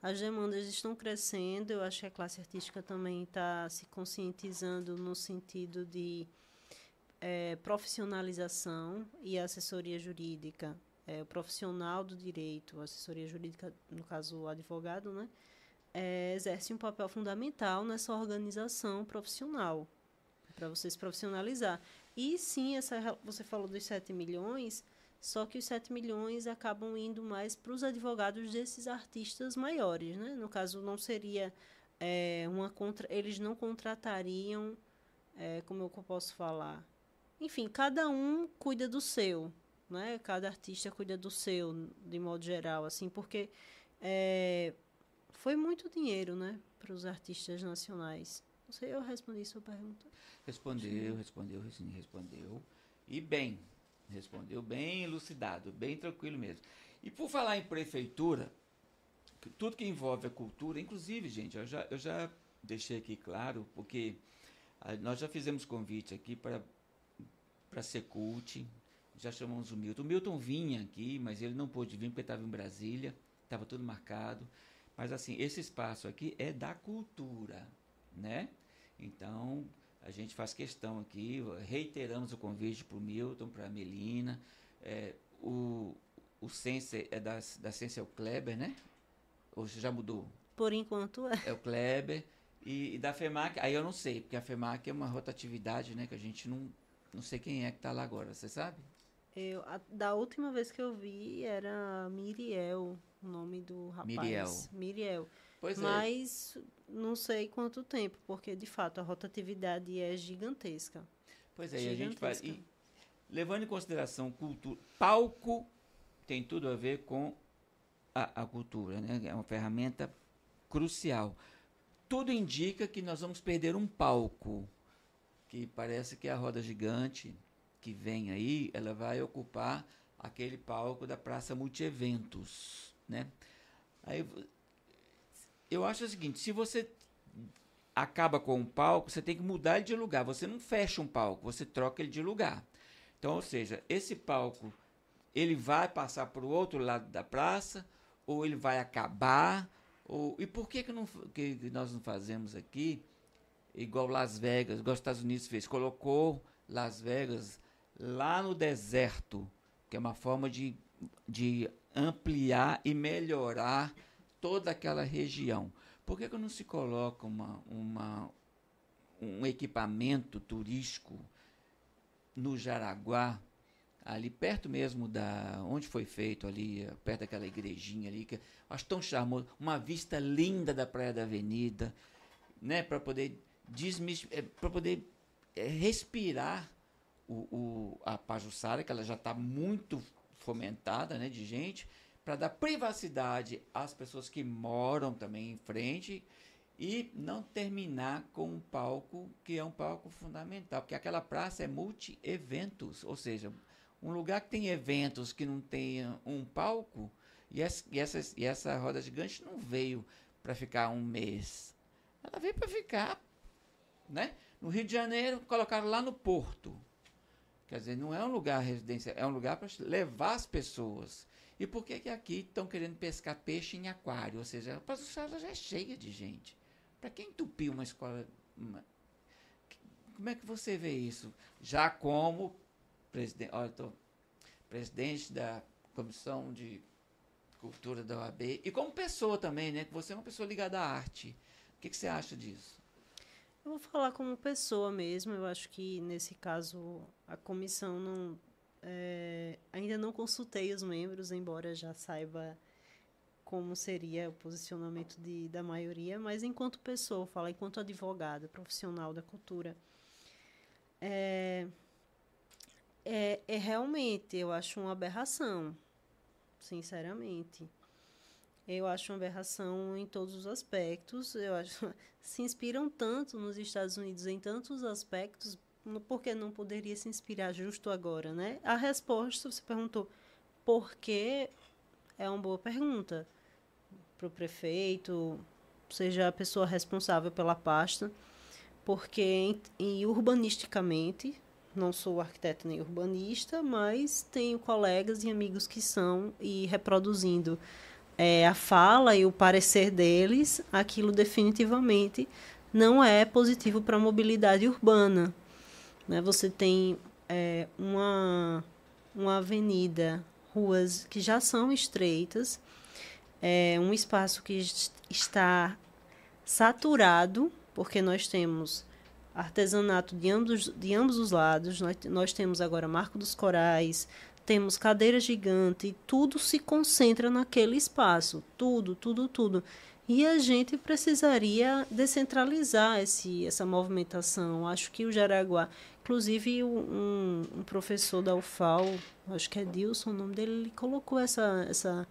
As demandas estão crescendo, eu acho que a classe artística também está se conscientizando no sentido de é, profissionalização e assessoria jurídica. É, o profissional do direito, assessoria jurídica, no caso o advogado, né, é, exerce um papel fundamental nessa organização profissional, para você se profissionalizar. E sim, essa, você falou dos 7 milhões, só que os 7 milhões acabam indo mais para os advogados desses artistas maiores. Né? No caso, não seria é, uma contra. Eles não contratariam, é, como eu posso falar, enfim, cada um cuida do seu, né? Cada artista cuida do seu, de modo geral, assim, porque é, foi muito dinheiro, né, para os artistas nacionais. Não sei, eu respondi sua pergunta. Respondeu, respondeu, respondeu. E bem, respondeu bem elucidado, bem tranquilo mesmo. E por falar em prefeitura, tudo que envolve a cultura, inclusive, gente, eu já, eu já deixei aqui claro, porque nós já fizemos convite aqui para para ser cult. Já chamamos o Milton. O Milton vinha aqui, mas ele não pôde vir porque estava em Brasília, estava tudo marcado. Mas assim, esse espaço aqui é da cultura, né? Então, a gente faz questão aqui, reiteramos o convite para o Milton, para a Melina. É, o, o Sense é da, da Sense é o Kleber, né? Ou já mudou? Por enquanto é. É o Kleber. E, e da FEMAC, aí eu não sei, porque a FEMAC é uma rotatividade, né? Que a gente não não sei quem é que está lá agora, você sabe? Eu, a, da última vez que eu vi era Miriel, o nome do rapaz. Miriel. Miriel. Pois Mas é. não sei quanto tempo, porque de fato a rotatividade é gigantesca. Pois é, gigantesca. e a gente faz. E, levando em consideração cultura, palco tem tudo a ver com a, a cultura, né? É uma ferramenta crucial. Tudo indica que nós vamos perder um palco que parece que a roda gigante que vem aí, ela vai ocupar aquele palco da Praça Multieventos, né? Aí eu acho o seguinte, se você acaba com um palco, você tem que mudar ele de lugar. Você não fecha um palco, você troca ele de lugar. Então, ou seja, esse palco ele vai passar para o outro lado da praça ou ele vai acabar ou e por que que, não, que nós não fazemos aqui igual Las Vegas, igual os Estados Unidos fez, colocou Las Vegas lá no deserto, que é uma forma de, de ampliar e melhorar toda aquela região. Por que, que não se coloca uma, uma, um equipamento turístico no Jaraguá, ali perto mesmo da onde foi feito ali, perto daquela igrejinha ali, que acho tão charmoso, uma vista linda da Praia da Avenida, né, para poder é, para poder é, respirar o, o, a Pajussara, que ela já está muito fomentada, né, de gente, para dar privacidade às pessoas que moram também em frente e não terminar com um palco que é um palco fundamental, porque aquela praça é multi-eventos, ou seja, um lugar que tem eventos que não tem um palco, e essa, e essa, e essa roda gigante não veio para ficar um mês, ela veio para ficar, né? No Rio de Janeiro, colocaram lá no Porto. Quer dizer, não é um lugar residência, é um lugar para levar as pessoas. E por que, que aqui estão querendo pescar peixe em aquário? Ou seja, a Pazuçara já é cheia de gente. Para quem entupir uma escola. Uma, como é que você vê isso? Já como presidente, olha, tô, presidente da Comissão de Cultura da OAB e como pessoa também, né? Que você é uma pessoa ligada à arte. O que, que você acha disso? Eu vou falar como pessoa mesmo. Eu acho que nesse caso a comissão não é, ainda não consultei os membros, embora já saiba como seria o posicionamento de, da maioria, mas enquanto pessoa, fala enquanto advogada, profissional da cultura, é, é, é realmente, eu acho uma aberração, sinceramente. Eu acho uma aberração em todos os aspectos. Eu acho se inspiram tanto nos Estados Unidos em tantos aspectos, por que não poderia se inspirar justo agora, né? A resposta, você perguntou, por que é uma boa pergunta para o prefeito, seja a pessoa responsável pela pasta, porque em, em, urbanisticamente, não sou arquiteto nem urbanista, mas tenho colegas e amigos que são e reproduzindo é, a fala e o parecer deles, aquilo definitivamente não é positivo para a mobilidade urbana. Né? Você tem é, uma, uma avenida, ruas que já são estreitas, é um espaço que está saturado, porque nós temos artesanato de ambos, de ambos os lados, nós, nós temos agora Marco dos Corais, temos cadeira gigante, tudo se concentra naquele espaço, tudo, tudo, tudo. E a gente precisaria descentralizar esse, essa movimentação. Acho que o Jaraguá, inclusive um, um professor da UFAL, acho que é Dilson o nome dele, ele colocou essa, essa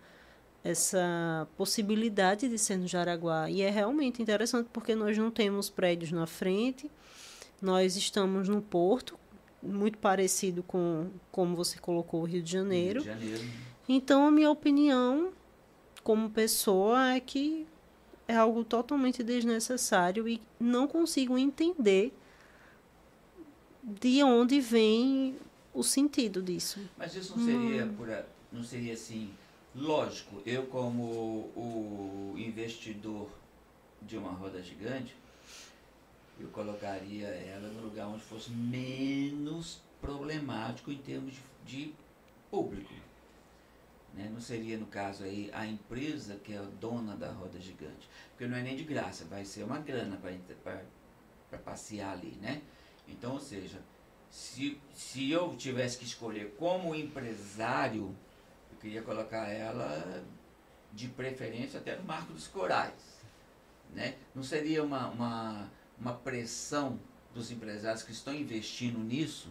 essa possibilidade de ser no Jaraguá. E é realmente interessante porque nós não temos prédios na frente, nós estamos no porto, muito parecido com como você colocou o Rio de Janeiro. Rio de Janeiro. Então, a minha opinião como pessoa é que é algo totalmente desnecessário e não consigo entender de onde vem o sentido disso. Mas isso não seria, hum. por, não seria assim Lógico, eu como o investidor de uma roda gigante, eu colocaria ela no lugar onde fosse menos problemático em termos de, de público. Né? Não seria, no caso aí, a empresa que é a dona da roda gigante. Porque não é nem de graça, vai ser uma grana para passear ali, né? Então, ou seja, se, se eu tivesse que escolher como empresário eu queria colocar ela de preferência até no marco dos corais. Né? Não seria uma, uma, uma pressão dos empresários que estão investindo nisso,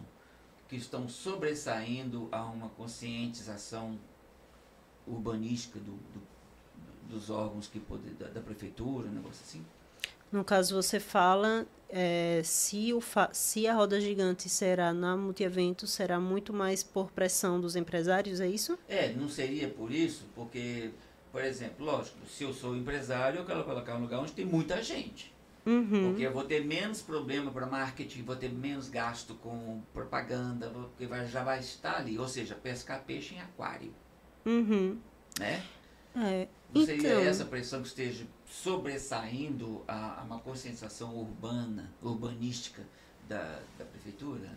que estão sobressaindo a uma conscientização urbanística do, do, dos órgãos que poder, da, da prefeitura, um negócio assim? No caso, você fala é, se, o se a roda gigante será na multievento, será muito mais por pressão dos empresários, é isso? É, não seria por isso, porque, por exemplo, lógico, se eu sou empresário, eu quero colocar um lugar onde tem muita gente. Uhum. Porque eu vou ter menos problema para marketing, vou ter menos gasto com propaganda, porque vai, já vai estar ali. Ou seja, pescar peixe em aquário. Uhum. Né? É. Não seria então, essa pressão que esteja sobressaindo a, a uma conscientização urbana, urbanística da, da prefeitura?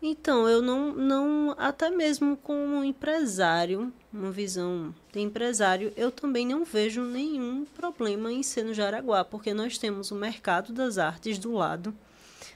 Então, eu não, não até mesmo como empresário, uma visão de empresário, eu também não vejo nenhum problema em ser no Jaraguá, porque nós temos o mercado das artes do lado.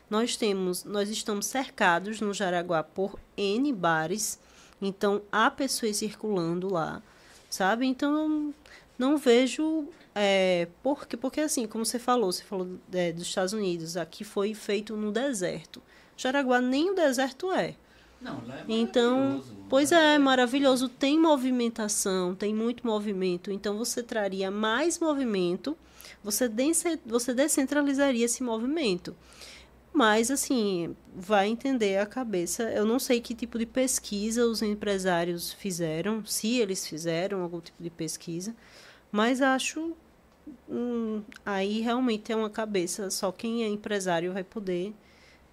Nós temos, nós estamos cercados no Jaraguá por N bares, então há pessoas circulando lá, sabe? Então não vejo é, porque, porque assim, como você falou, você falou é, dos Estados Unidos, aqui foi feito no deserto. Jaraguá nem o deserto é. Não, lá é então, pois é, é maravilhoso. Tem movimentação, tem muito movimento. Então, você traria mais movimento, você, você descentralizaria esse movimento. Mas, assim, vai entender a cabeça. Eu não sei que tipo de pesquisa os empresários fizeram, se eles fizeram algum tipo de pesquisa, mas acho. Hum, aí realmente é uma cabeça, só quem é empresário vai poder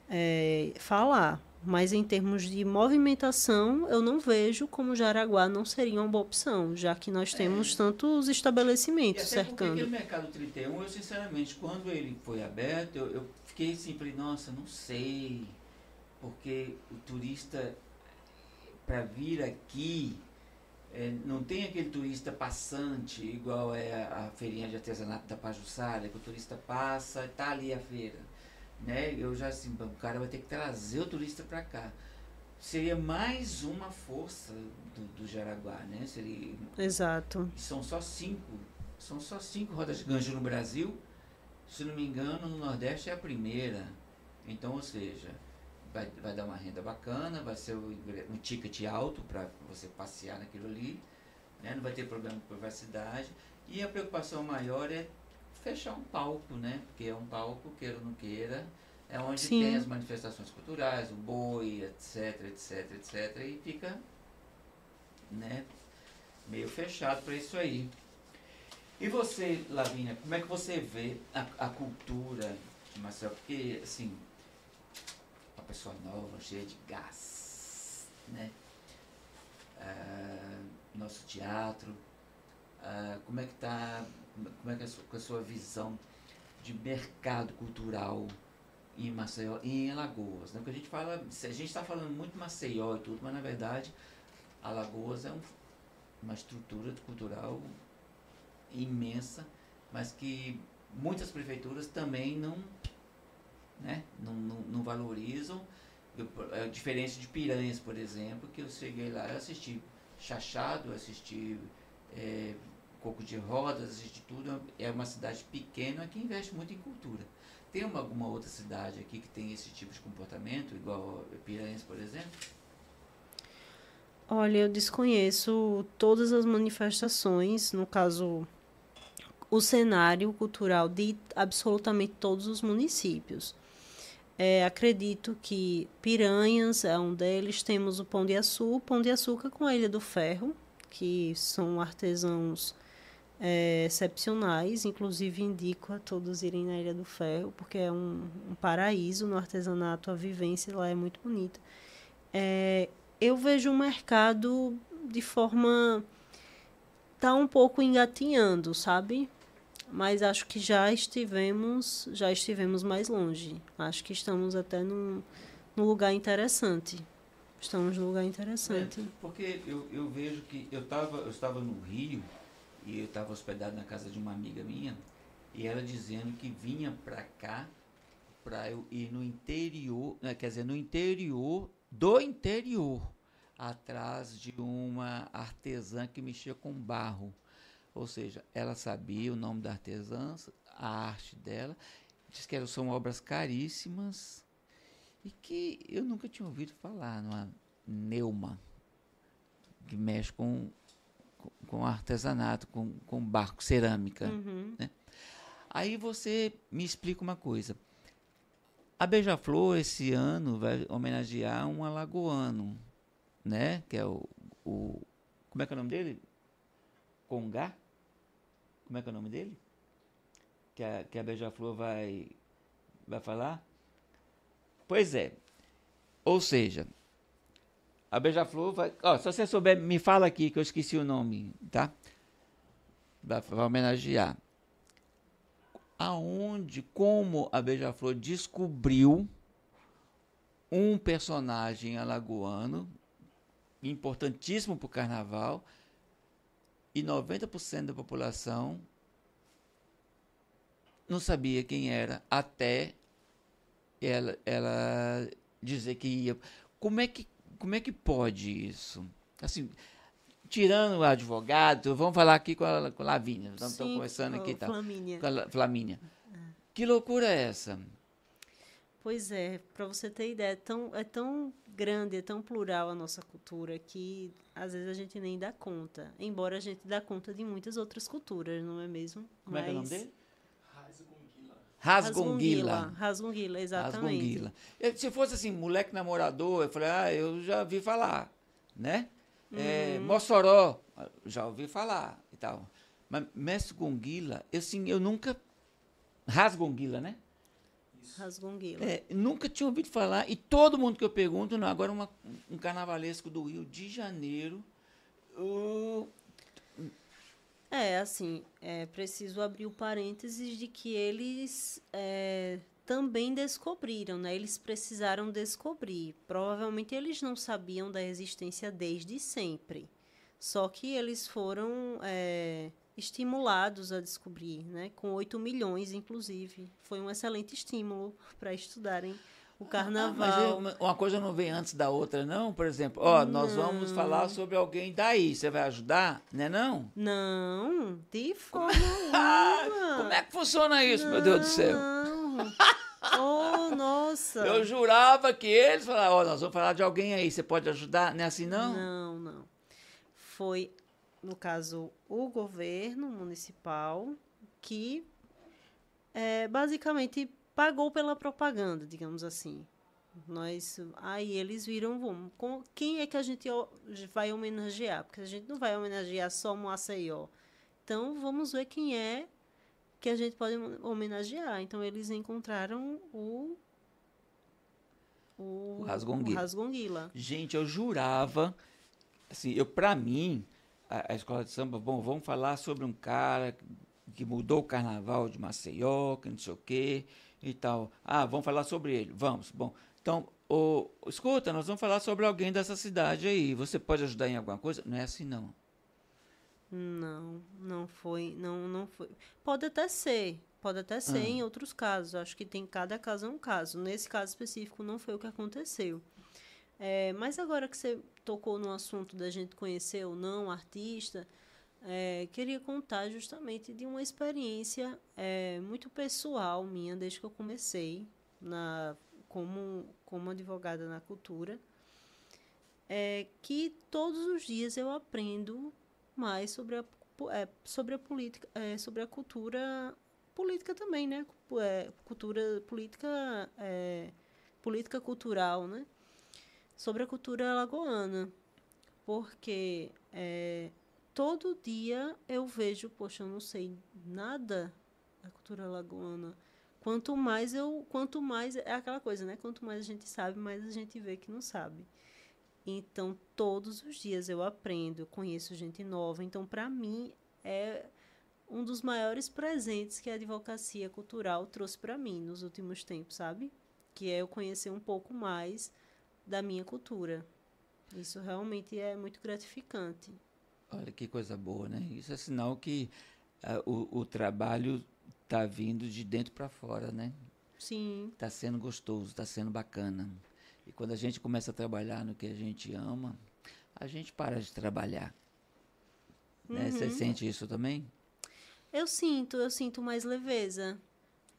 é, falar. Mas em termos de movimentação, eu não vejo como Jaraguá não seria uma boa opção, já que nós é. temos é. tantos estabelecimentos e até cercando. Porque aquele mercado 31, eu sinceramente, quando ele foi aberto, eu, eu fiquei assim, falei, nossa, não sei, porque o turista para vir aqui é, não tem aquele turista passante, igual é a, a feirinha de artesanato da Pajussara, que o turista passa, está ali a feira né? Eu já assim, o cara vai ter que trazer o turista para cá. Seria mais uma força do, do Jaraguá, né? Seria, Exato. São só cinco, são só cinco rodas de gancho no Brasil. Se não me engano, no Nordeste é a primeira. Então, ou seja, vai, vai dar uma renda bacana, vai ser um, ticket alto para você passear naquilo ali, né? não vai ter problema com privacidade. E a preocupação maior é fechar um palco, né? Porque é um palco, queira ou não queira, é onde Sim. tem as manifestações culturais, o boi, etc, etc, etc, e fica, né, meio fechado para isso aí. E você, Lavínia, como é que você vê a, a cultura de Marcel? Porque, assim, pessoa nova, cheia de gás, né? Ah, nosso teatro, ah, como é que está como é que é a sua, a sua visão de mercado cultural em Maceió e em Alagoas? Né? Porque a gente fala, a gente está falando muito Maceió e tudo, mas na verdade Alagoas é um, uma estrutura cultural imensa, mas que muitas prefeituras também não, né, não, não, não valorizam. Eu, é diferente de Piranhas, por exemplo, que eu cheguei lá, eu assisti Chachado, assisti é, Coco de Rodas, de tudo, é uma cidade pequena que investe muito em cultura. Tem uma, alguma outra cidade aqui que tem esse tipo de comportamento, igual Piranhas, por exemplo? Olha, eu desconheço todas as manifestações, no caso, o cenário cultural de absolutamente todos os municípios. É, acredito que Piranhas é um deles, temos o Pão de Açúcar, Pão de Açúcar com a Ilha do Ferro, que são artesãos é, excepcionais, inclusive indico a todos irem na Ilha do Ferro, porque é um, um paraíso no artesanato, a vivência lá é muito bonita. É, eu vejo o mercado de forma. tá um pouco engatinhando, sabe? Mas acho que já estivemos, já estivemos mais longe. Acho que estamos até num, num lugar interessante. Estamos num lugar interessante. É, porque eu, eu vejo que eu, tava, eu estava no Rio e eu estava hospedado na casa de uma amiga minha e ela dizendo que vinha para cá para eu ir no interior, né, quer dizer, no interior do interior, atrás de uma artesã que mexia com barro. Ou seja, ela sabia o nome da artesã, a arte dela, diz que eram, são obras caríssimas e que eu nunca tinha ouvido falar numa Neuma, que mexe com com artesanato, com, com barco, cerâmica. Uhum. Né? Aí você me explica uma coisa. A Beija-Flor esse ano vai homenagear um alagoano, né? Que é o, o como é que é o nome dele? Congá? Como é que é o nome dele? Que a, que a Beija-Flor vai vai falar? Pois é. Ou seja, a Beija-Flor vai. Ó, se você souber, me fala aqui que eu esqueci o nome, tá? Vai, vai homenagear. Aonde, como a Beija-Flor descobriu um personagem alagoano, importantíssimo para o carnaval, e 90% da população não sabia quem era até ela, ela dizer que ia. Como é que, como é que pode isso? Assim, tirando o advogado, vamos falar aqui com a, com a Lavínia. Estamos conversando aqui. Tá, Flamínia. Com a Flamínia. É. Que loucura é essa? Pois é, para você ter ideia, é tão, é tão grande, é tão plural a nossa cultura que às vezes a gente nem dá conta. Embora a gente dá conta de muitas outras culturas, não é mesmo? Como Mas... é é o nome dele? Rasgonguila. Rasgonguila, exatamente. Rasgonguila. Se fosse assim, moleque namorador, eu falei, ah, eu já vi falar, né? É, hum. Mossoró, já ouvi falar e tal. Mas Mestre Gonguila, eu, assim, eu nunca... Rasgonguila, né? Rasgonguila. É, nunca tinha ouvido falar. E todo mundo que eu pergunto, não, agora uma, um carnavalesco do Rio de Janeiro... Uh, é, assim, é preciso abrir o parênteses de que eles é, também descobriram, né? Eles precisaram descobrir. Provavelmente eles não sabiam da existência desde sempre. Só que eles foram é, estimulados a descobrir, né? Com 8 milhões, inclusive. Foi um excelente estímulo para estudarem o carnaval. Ah, mas uma coisa não vem antes da outra, não? Por exemplo, ó, não. nós vamos falar sobre alguém daí. Você vai ajudar, né não? Não, de forma alguma. Como é que funciona isso, não. meu Deus do céu? oh, nossa. Eu jurava que eles falavam, ó, nós vamos falar de alguém aí, você pode ajudar? Não é assim, não? Não, não. Foi, no caso, o governo municipal que é, basicamente pagou pela propaganda, digamos assim. Nós, aí eles viram, vamos, com, quem é que a gente vai homenagear? Porque a gente não vai homenagear só Maceió. Então, vamos ver quem é que a gente pode homenagear. Então, eles encontraram o... O, o Rasgonguila. O Rasgonguila. Gente, eu jurava, assim, eu, para mim, a, a, escola de samba, bom, vamos falar sobre um cara que mudou o carnaval de Maceió, que não sei o quê, e tal. Ah, vamos falar sobre ele. Vamos. Bom, então, o, escuta, nós vamos falar sobre alguém dessa cidade aí. Você pode ajudar em alguma coisa? Não é assim, não. Não, não foi, não, não foi. Pode até ser, pode até ser ah. em outros casos. Acho que tem cada caso é um caso. Nesse caso específico não foi o que aconteceu. É, mas agora que você tocou no assunto da gente conhecer ou não artista, é, queria contar justamente de uma experiência é, muito pessoal minha desde que eu comecei na, como, como advogada na cultura, é, que todos os dias eu aprendo mais sobre a, é, sobre a política, é, sobre a cultura política também, né? Cultura política, política cultural, né? Sobre a cultura alagoana, porque todo dia eu vejo, poxa, eu não sei nada da cultura lagoana. Quanto mais eu, quanto mais é aquela coisa, né? Quanto mais a gente sabe, mais a gente vê que não sabe. Então, todos os dias eu aprendo, eu conheço gente nova. Então, para mim é um dos maiores presentes que a advocacia cultural trouxe para mim nos últimos tempos, sabe? Que é eu conhecer um pouco mais da minha cultura. Isso realmente é muito gratificante. Olha que coisa boa, né? Isso é sinal que uh, o, o trabalho está vindo de dentro para fora, né? Sim. Está sendo gostoso, está sendo bacana. E quando a gente começa a trabalhar no que a gente ama, a gente para de trabalhar. Né? Uhum. Você sente isso também? Eu sinto, eu sinto mais leveza.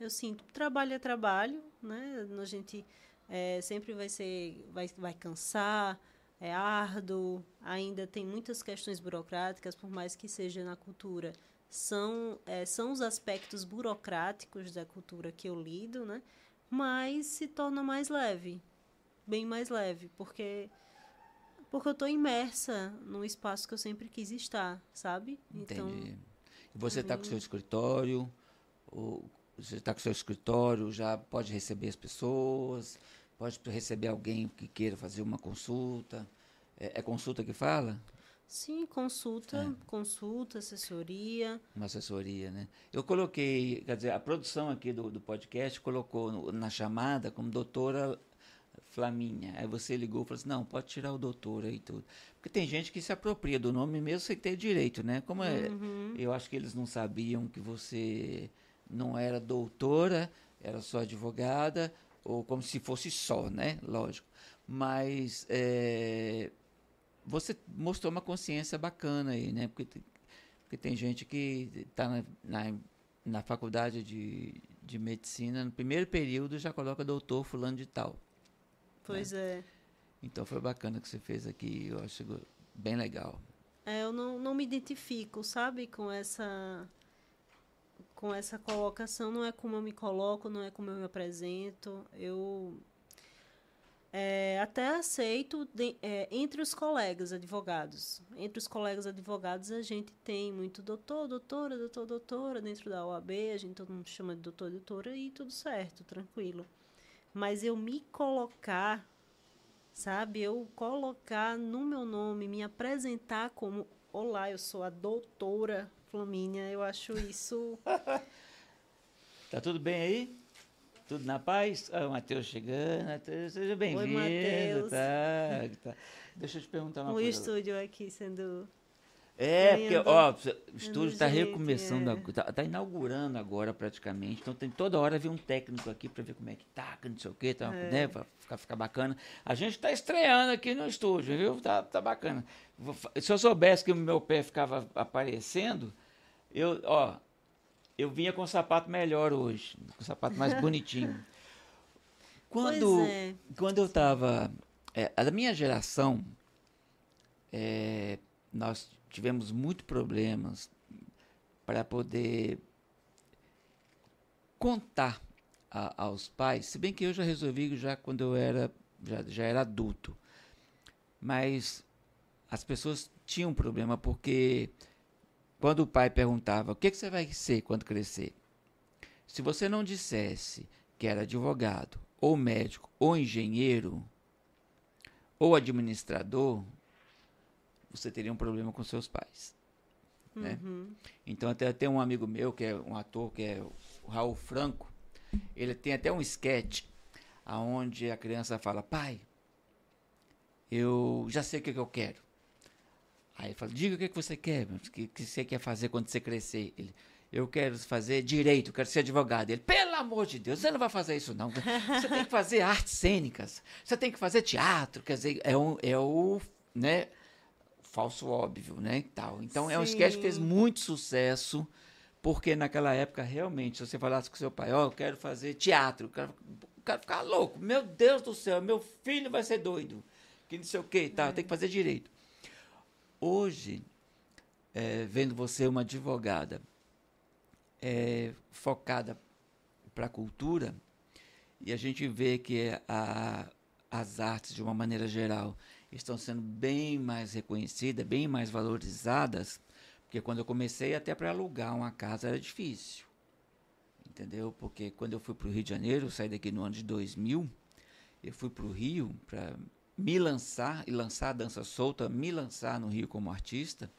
Eu sinto, trabalho é trabalho, né? A gente é, sempre vai ser, vai, vai cansar, é árduo, ainda tem muitas questões burocráticas, por mais que seja na cultura. São, é, são os aspectos burocráticos da cultura que eu lido, né? mas se torna mais leve, bem mais leve, porque porque eu estou imersa num espaço que eu sempre quis estar, sabe? Então, Entendi. E você está com seu escritório, ou você está com seu escritório, já pode receber as pessoas, Pode receber alguém que queira fazer uma consulta. É, é consulta que fala? Sim, consulta, é. consulta, assessoria. Uma assessoria, né? Eu coloquei, quer dizer, a produção aqui do, do podcast colocou no, na chamada como doutora Flaminha. Aí você ligou e falou assim, não, pode tirar o doutor aí tudo. Porque tem gente que se apropria do nome mesmo sem ter direito, né? Como é, Uhum. eu acho que eles não sabiam que você não era doutora, era só advogada, ou como se fosse só, né? Lógico. Mas é, você mostrou uma consciência bacana aí, né? Porque, porque tem gente que está na, na, na faculdade de, de medicina, no primeiro período já coloca doutor fulano de tal. Pois é. Então foi bacana que você fez aqui, eu acho bem legal. É, eu não, não me identifico, sabe, com essa com essa colocação. Não é como eu me coloco, não é como eu me apresento. Eu é, até aceito de- é, entre os colegas advogados. Entre os colegas advogados a gente tem muito doutor, doutora, doutor, doutora. Dentro da OAB a gente todo mundo chama de doutor, doutora e tudo certo, tranquilo. Mas eu me colocar sabe? Eu colocar no meu nome, me apresentar como Olá, eu sou a doutora Flamínia, eu acho isso. Tá tudo bem aí? Tudo na paz? Ah, o Matheus chegando. Matheus, seja bem-vindo. Matheus. Tá, tá. Deixa eu te perguntar uma o coisa. estúdio aqui sendo. É, porque, Ganhando- ó, o estúdio está recomeçando, é. ag- tá, tá inaugurando agora praticamente. Então tem toda hora vir um técnico aqui para ver como é que tá, que não sei o quê, tá, É. né? Pra ficar, ficar bacana. A gente está estreando aqui no estúdio, viu? Tá, tá bacana. Se eu soubesse que o meu pé ficava aparecendo, eu, ó, eu vinha com um sapato melhor hoje, com um sapato mais bonitinho. Quando, é. quando eu estava. É, a minha geração, é, nós tivemos muitos problemas para poder contar a- aos pais, se bem que eu já resolvi já quando eu era já, já era adulto, mas as pessoas tinham problema porque quando o pai perguntava o que, que você vai ser quando crescer, se você não dissesse que era advogado, ou médico, ou engenheiro, ou administrador, você teria um problema com seus pais. né? Uhum. Então até tem um amigo meu que é um ator que é o Raul Franco, ele tem até um sketch aonde a criança fala: "Pai, eu já sei o que, que eu quero". Aí ele fala: "Diga o que, que você quer, o que, que você quer fazer quando você crescer". Ele: "Eu quero fazer direito, quero ser advogado". Ele: "Pelo amor de Deus, você não vai fazer isso não. Você tem que fazer artes cênicas, você tem que fazer teatro, quer dizer, é um é o, né, falso óbvio, né, e tal. Então é um sketch que fez Sim. muito sucesso, porque naquela época realmente, se você falasse com seu pai, ó, eu quero fazer teatro, o cara ficar louco, meu Deus do céu, meu filho vai ser doido, que não sei o que, tal, tem que fazer direito. Hoje, é, vendo você uma advogada é, focada para a cultura, e a gente vê que a- as artes, de uma maneira geral, estão sendo bem mais reconhecidas, bem mais valorizadas, porque quando eu comecei, até para alugar uma casa era difícil. Entendeu? Porque quando eu fui para o Rio de Janeiro, saí daqui no ano de 2000, eu fui para o Rio para me lançar e lançar a dança solta, me lançar no Rio como artista.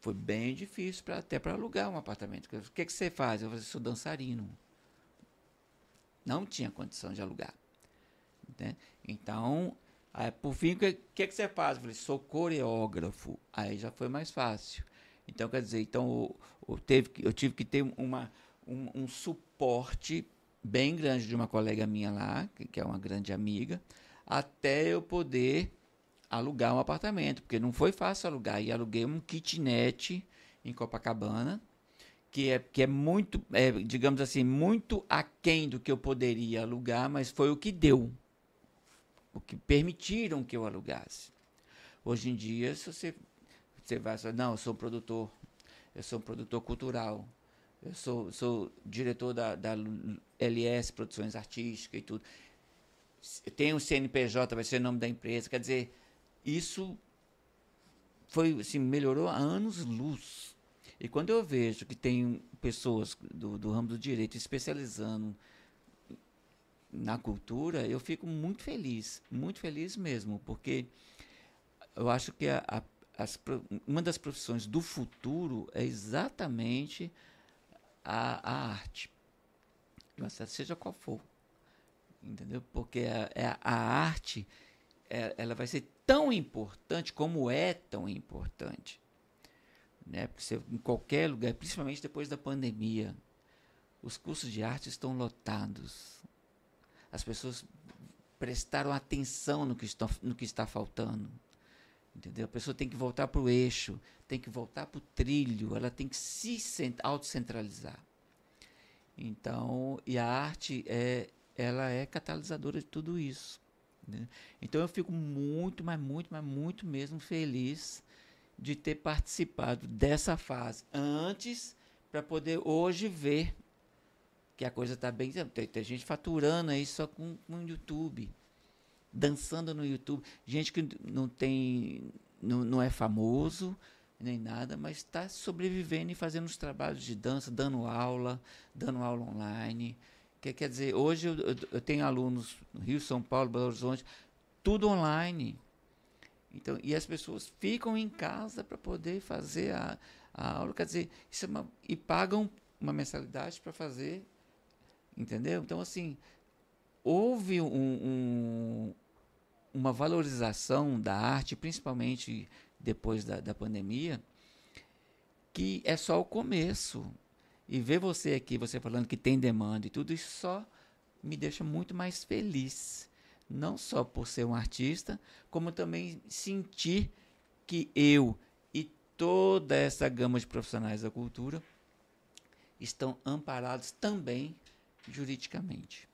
Foi bem difícil pra, até para alugar um apartamento. O que, que você faz? Eu falei, sou dançarino. Não tinha condição de alugar. né? Então, aí, por fim, o que, que, que você faz? Eu falei, sou coreógrafo. Aí já foi mais fácil. Então, quer dizer, então, teve que- eu tive que ter uma, um, um suporte bem grande de uma colega minha lá, que, que é uma grande amiga, até eu poder alugar um apartamento, porque não foi fácil alugar. E aluguei um kitnet em Copacabana, que é, que é muito, é, digamos assim, muito aquém do que eu poderia alugar, mas foi o que deu. O que permitiram que eu alugasse. Hoje em dia, se você, você vai falar, não, eu sou um produtor, eu sou um produtor cultural, eu sou, sou diretor da, da LS Produções Artísticas e tudo. Tem o CNPJ, vai ser o nome da empresa. Quer dizer, isso foi assim, melhorou a anos luz. E quando eu vejo que tem pessoas do, do ramo do direito especializando na cultura, eu fico muito feliz, muito feliz mesmo, porque eu acho que a, a, as, uma das profissões do futuro é exatamente a, a arte, seja qual for. Entendeu? Porque a, a, a arte é, ela vai ser tão importante como é tão importante. Né? Porque você, em qualquer lugar, principalmente depois da pandemia, os cursos de arte estão lotados. As pessoas prestaram atenção no que, está, no que está faltando. Entendeu? A pessoa tem que voltar para o eixo, tem que voltar para o trilho, ela tem que se autocentralizar. Então, e a arte é, ela é catalisadora de tudo isso. Né? Então eu fico muito, mas muito, mas muito mesmo feliz de ter participado dessa fase antes para poder hoje ver que a coisa está bem. Tem, tem, gente faturando aí só com, o YouTube, dançando no YouTube, gente que não tem, não, não é famoso nem nada, mas está sobrevivendo e fazendo os trabalhos de dança, dando aula, dando aula online. Que, quer dizer, hoje eu, eu, eu tenho alunos no Rio, São Paulo, Belo Horizonte, tudo online. Então, e as pessoas ficam em casa para poder fazer a, a, aula, quer dizer, é uma, e pagam uma mensalidade para fazer, entendeu? Então, assim, houve um, um, uma valorização da arte, principalmente depois da, da pandemia, que é só o começo. E ver você aqui, você falando que tem demanda e tudo isso só me deixa muito mais feliz. Não só por ser um artista, como também sentir que eu e toda essa gama de profissionais da cultura estão amparados também juridicamente.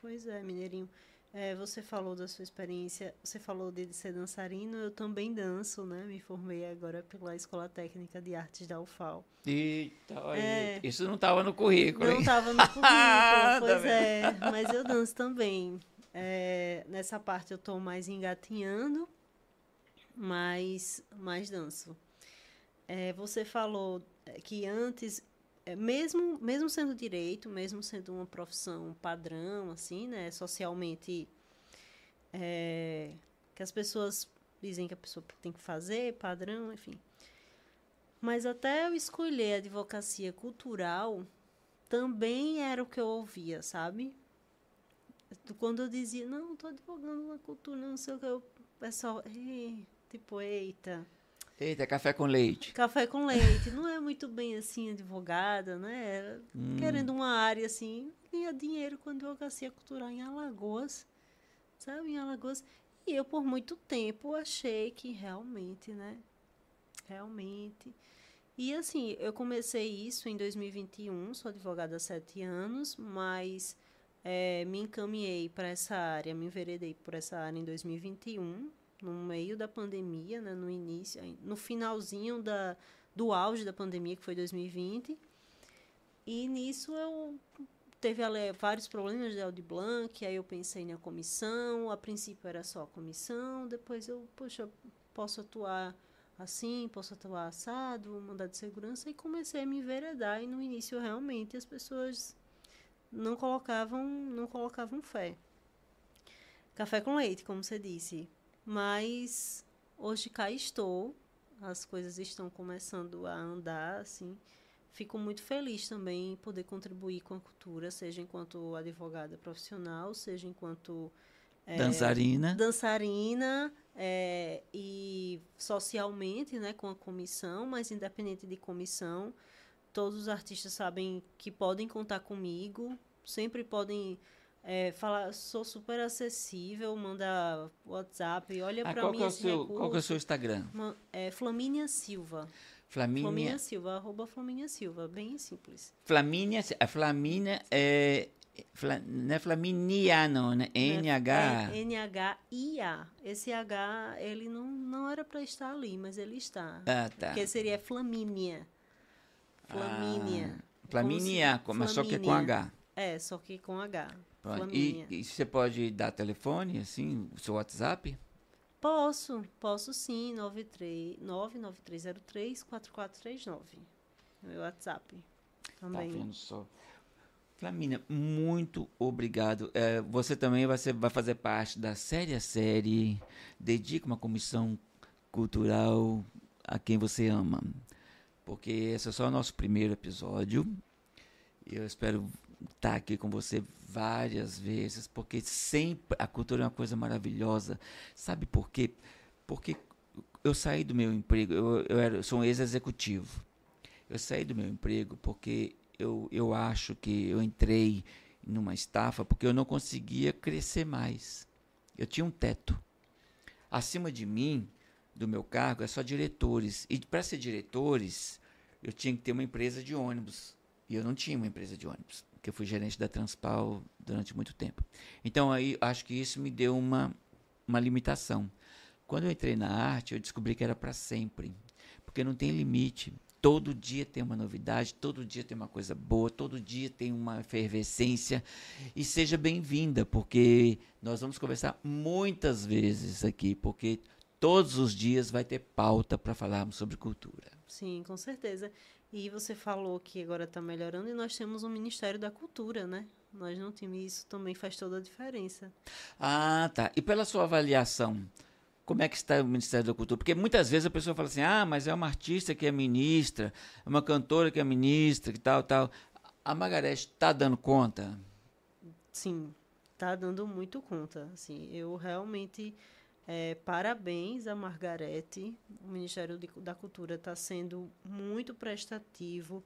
Pois é, Mineirinho. É, você falou da sua experiência, você falou de ser dançarino, eu também danço, né? Me formei agora pela Escola Técnica de Artes da UFAL. Eita, é, isso não estava no currículo, Não estava no currículo, tá pois é. Mas eu danço também. É, nessa parte eu estou mais engatinhando, mas mais danço. É, você falou que antes é, mesmo, mesmo sendo direito, mesmo sendo uma profissão padrão, assim, né, socialmente, é, que as pessoas dizem que a pessoa tem que fazer, padrão, enfim. Mas até eu escolher a advocacia cultural, também era o que eu ouvia, sabe? Quando eu dizia, não, estou advogando na cultura, não sei o que, o pessoal, tipo, eita, Eita, café com leite. Café com leite. Não é muito bem assim advogada, né? Hum. Querendo uma área assim, ganha dinheiro com advocacia cultural em Alagoas, sabe? Em Alagoas. E eu, por muito tempo, achei que realmente, né? Realmente. E assim, eu comecei isso em 2021, sou advogada há sete anos, mas é, me encaminhei para essa área, me enveredei por essa área em 2021 no meio da pandemia, né, no início, no finalzinho da, do auge da pandemia, que foi 2020. E nisso eu teve ali, vários problemas de Audi Blanc, aí eu pensei na comissão, a princípio era só a comissão, depois eu, poxa, posso atuar assim, posso atuar assado, mandar de segurança, e comecei a me enveredar, e no início realmente as pessoas não colocavam, não colocavam fé. Café com leite, como você disse. Mas hoje cá estou, as coisas estão começando a andar, assim. Fico muito feliz também em poder contribuir com a cultura, seja enquanto advogada profissional, seja enquanto é, dançarina, dançarina é, e socialmente, né, com a comissão, mas independente de comissão, todos os artistas sabem que podem contar comigo, sempre podem é, fala, sou super acessível, manda WhatsApp, olha ah, para mim é esse seu, Qual que é o seu Instagram? É Flamínia Silva. Flamínia... Flamínia Silva, arroba Flamínia Silva, bem simples. Flamínia, a Flamínia é... Fla, não é Flaminia, não, né? NH. É N-H-I-A. Esse H, ele não, não era para estar ali, mas ele está. Ah, tá. Porque seria Flamínia. Flamínia. Ah, Flamínia, mas só que é com H. É, só que com H. E, e, você pode dar telefone, assim, o seu WhatsApp? Posso, posso sim, 99303-4439. Meu WhatsApp também. Tá vendo só. Flamínia, muito obrigado. É, você também vai, ser, vai fazer parte da série a série. Dedica uma comissão cultural a quem você ama. Porque esse é só o nosso primeiro episódio. Eu espero estar aqui com você várias vezes, porque sempre a cultura é uma coisa maravilhosa. Sabe por quê? Porque eu saí do meu emprego, eu, eu, era, eu sou um ex-executivo. Eu saí do meu emprego porque eu, eu acho que eu entrei numa estafa porque eu não conseguia crescer mais. Eu tinha um teto. Acima de mim, do meu cargo, é só diretores. E para ser diretores, eu tinha que ter uma empresa de ônibus. E eu não tinha uma empresa de ônibus, porque eu fui gerente da Transpal durante muito tempo. Então aí acho que isso me deu uma, uma limitação. Quando eu entrei na arte, eu descobri que era para sempre, porque não tem limite. Todo dia tem uma novidade, todo dia tem uma coisa boa, todo dia tem uma efervescência. E seja bem-vinda, porque nós vamos conversar muitas vezes aqui, porque todos os dias vai ter pauta para falarmos sobre cultura. Sim, com certeza. E você falou que agora está melhorando e nós temos um Ministério da Cultura, né? Nós não tínhamos isso também faz toda a diferença. Ah, tá. E pela sua avaliação, como é que está o Ministério da Cultura? Porque muitas vezes a pessoa fala assim, ah, mas é uma artista que é ministra, é uma cantora que é ministra, que tal, tal. A Margarete está dando conta? Sim, está dando muito conta. Assim, eu realmente é, parabéns a Margarete. O Ministério de, da Cultura está sendo muito prestativo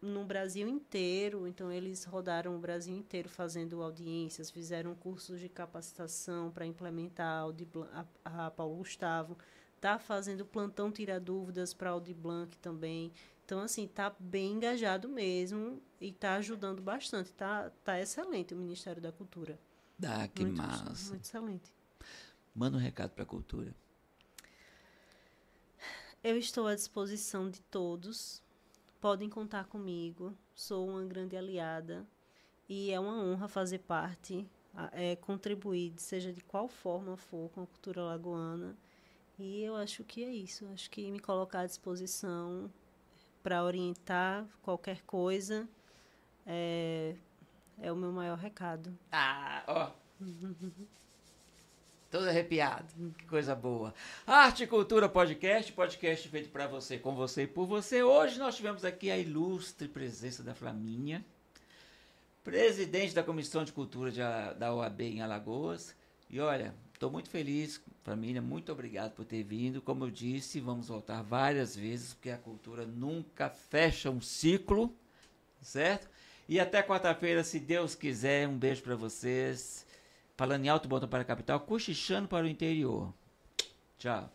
no Brasil inteiro. Então, eles rodaram o Brasil inteiro fazendo audiências, fizeram cursos de capacitação para implementar a, a, a Paulo Gustavo. Está fazendo plantão tira dúvidas para Audi Blanc também. Então, assim, está bem engajado mesmo e está ajudando bastante. Está tá excelente o Ministério da Cultura. Ah, que muito, massa. Muito excelente. Manda um recado para a cultura. Eu estou à disposição de todos. Podem contar comigo. Sou uma grande aliada e é uma honra fazer parte, é, contribuir, seja de qual forma for, com a cultura lagoana. E eu acho que é isso. Acho que me colocar à disposição para orientar qualquer coisa é, é o meu maior recado. Ah, ó. Todo arrepiado. Que coisa boa. Arte Cultura Podcast, podcast feito para você, com você e por você. Hoje nós tivemos aqui a ilustre presença da Flaminha, presidente da Comissão de Cultura de, da OAB em Alagoas. E olha, estou muito feliz, família, muito obrigado por ter vindo. Como eu disse, vamos voltar várias vezes, porque a cultura nunca fecha um ciclo, certo? E até quarta-feira, se Deus quiser. Um beijo para vocês. Falando em alto, botão para a capital, cochichando para o interior. Tchau.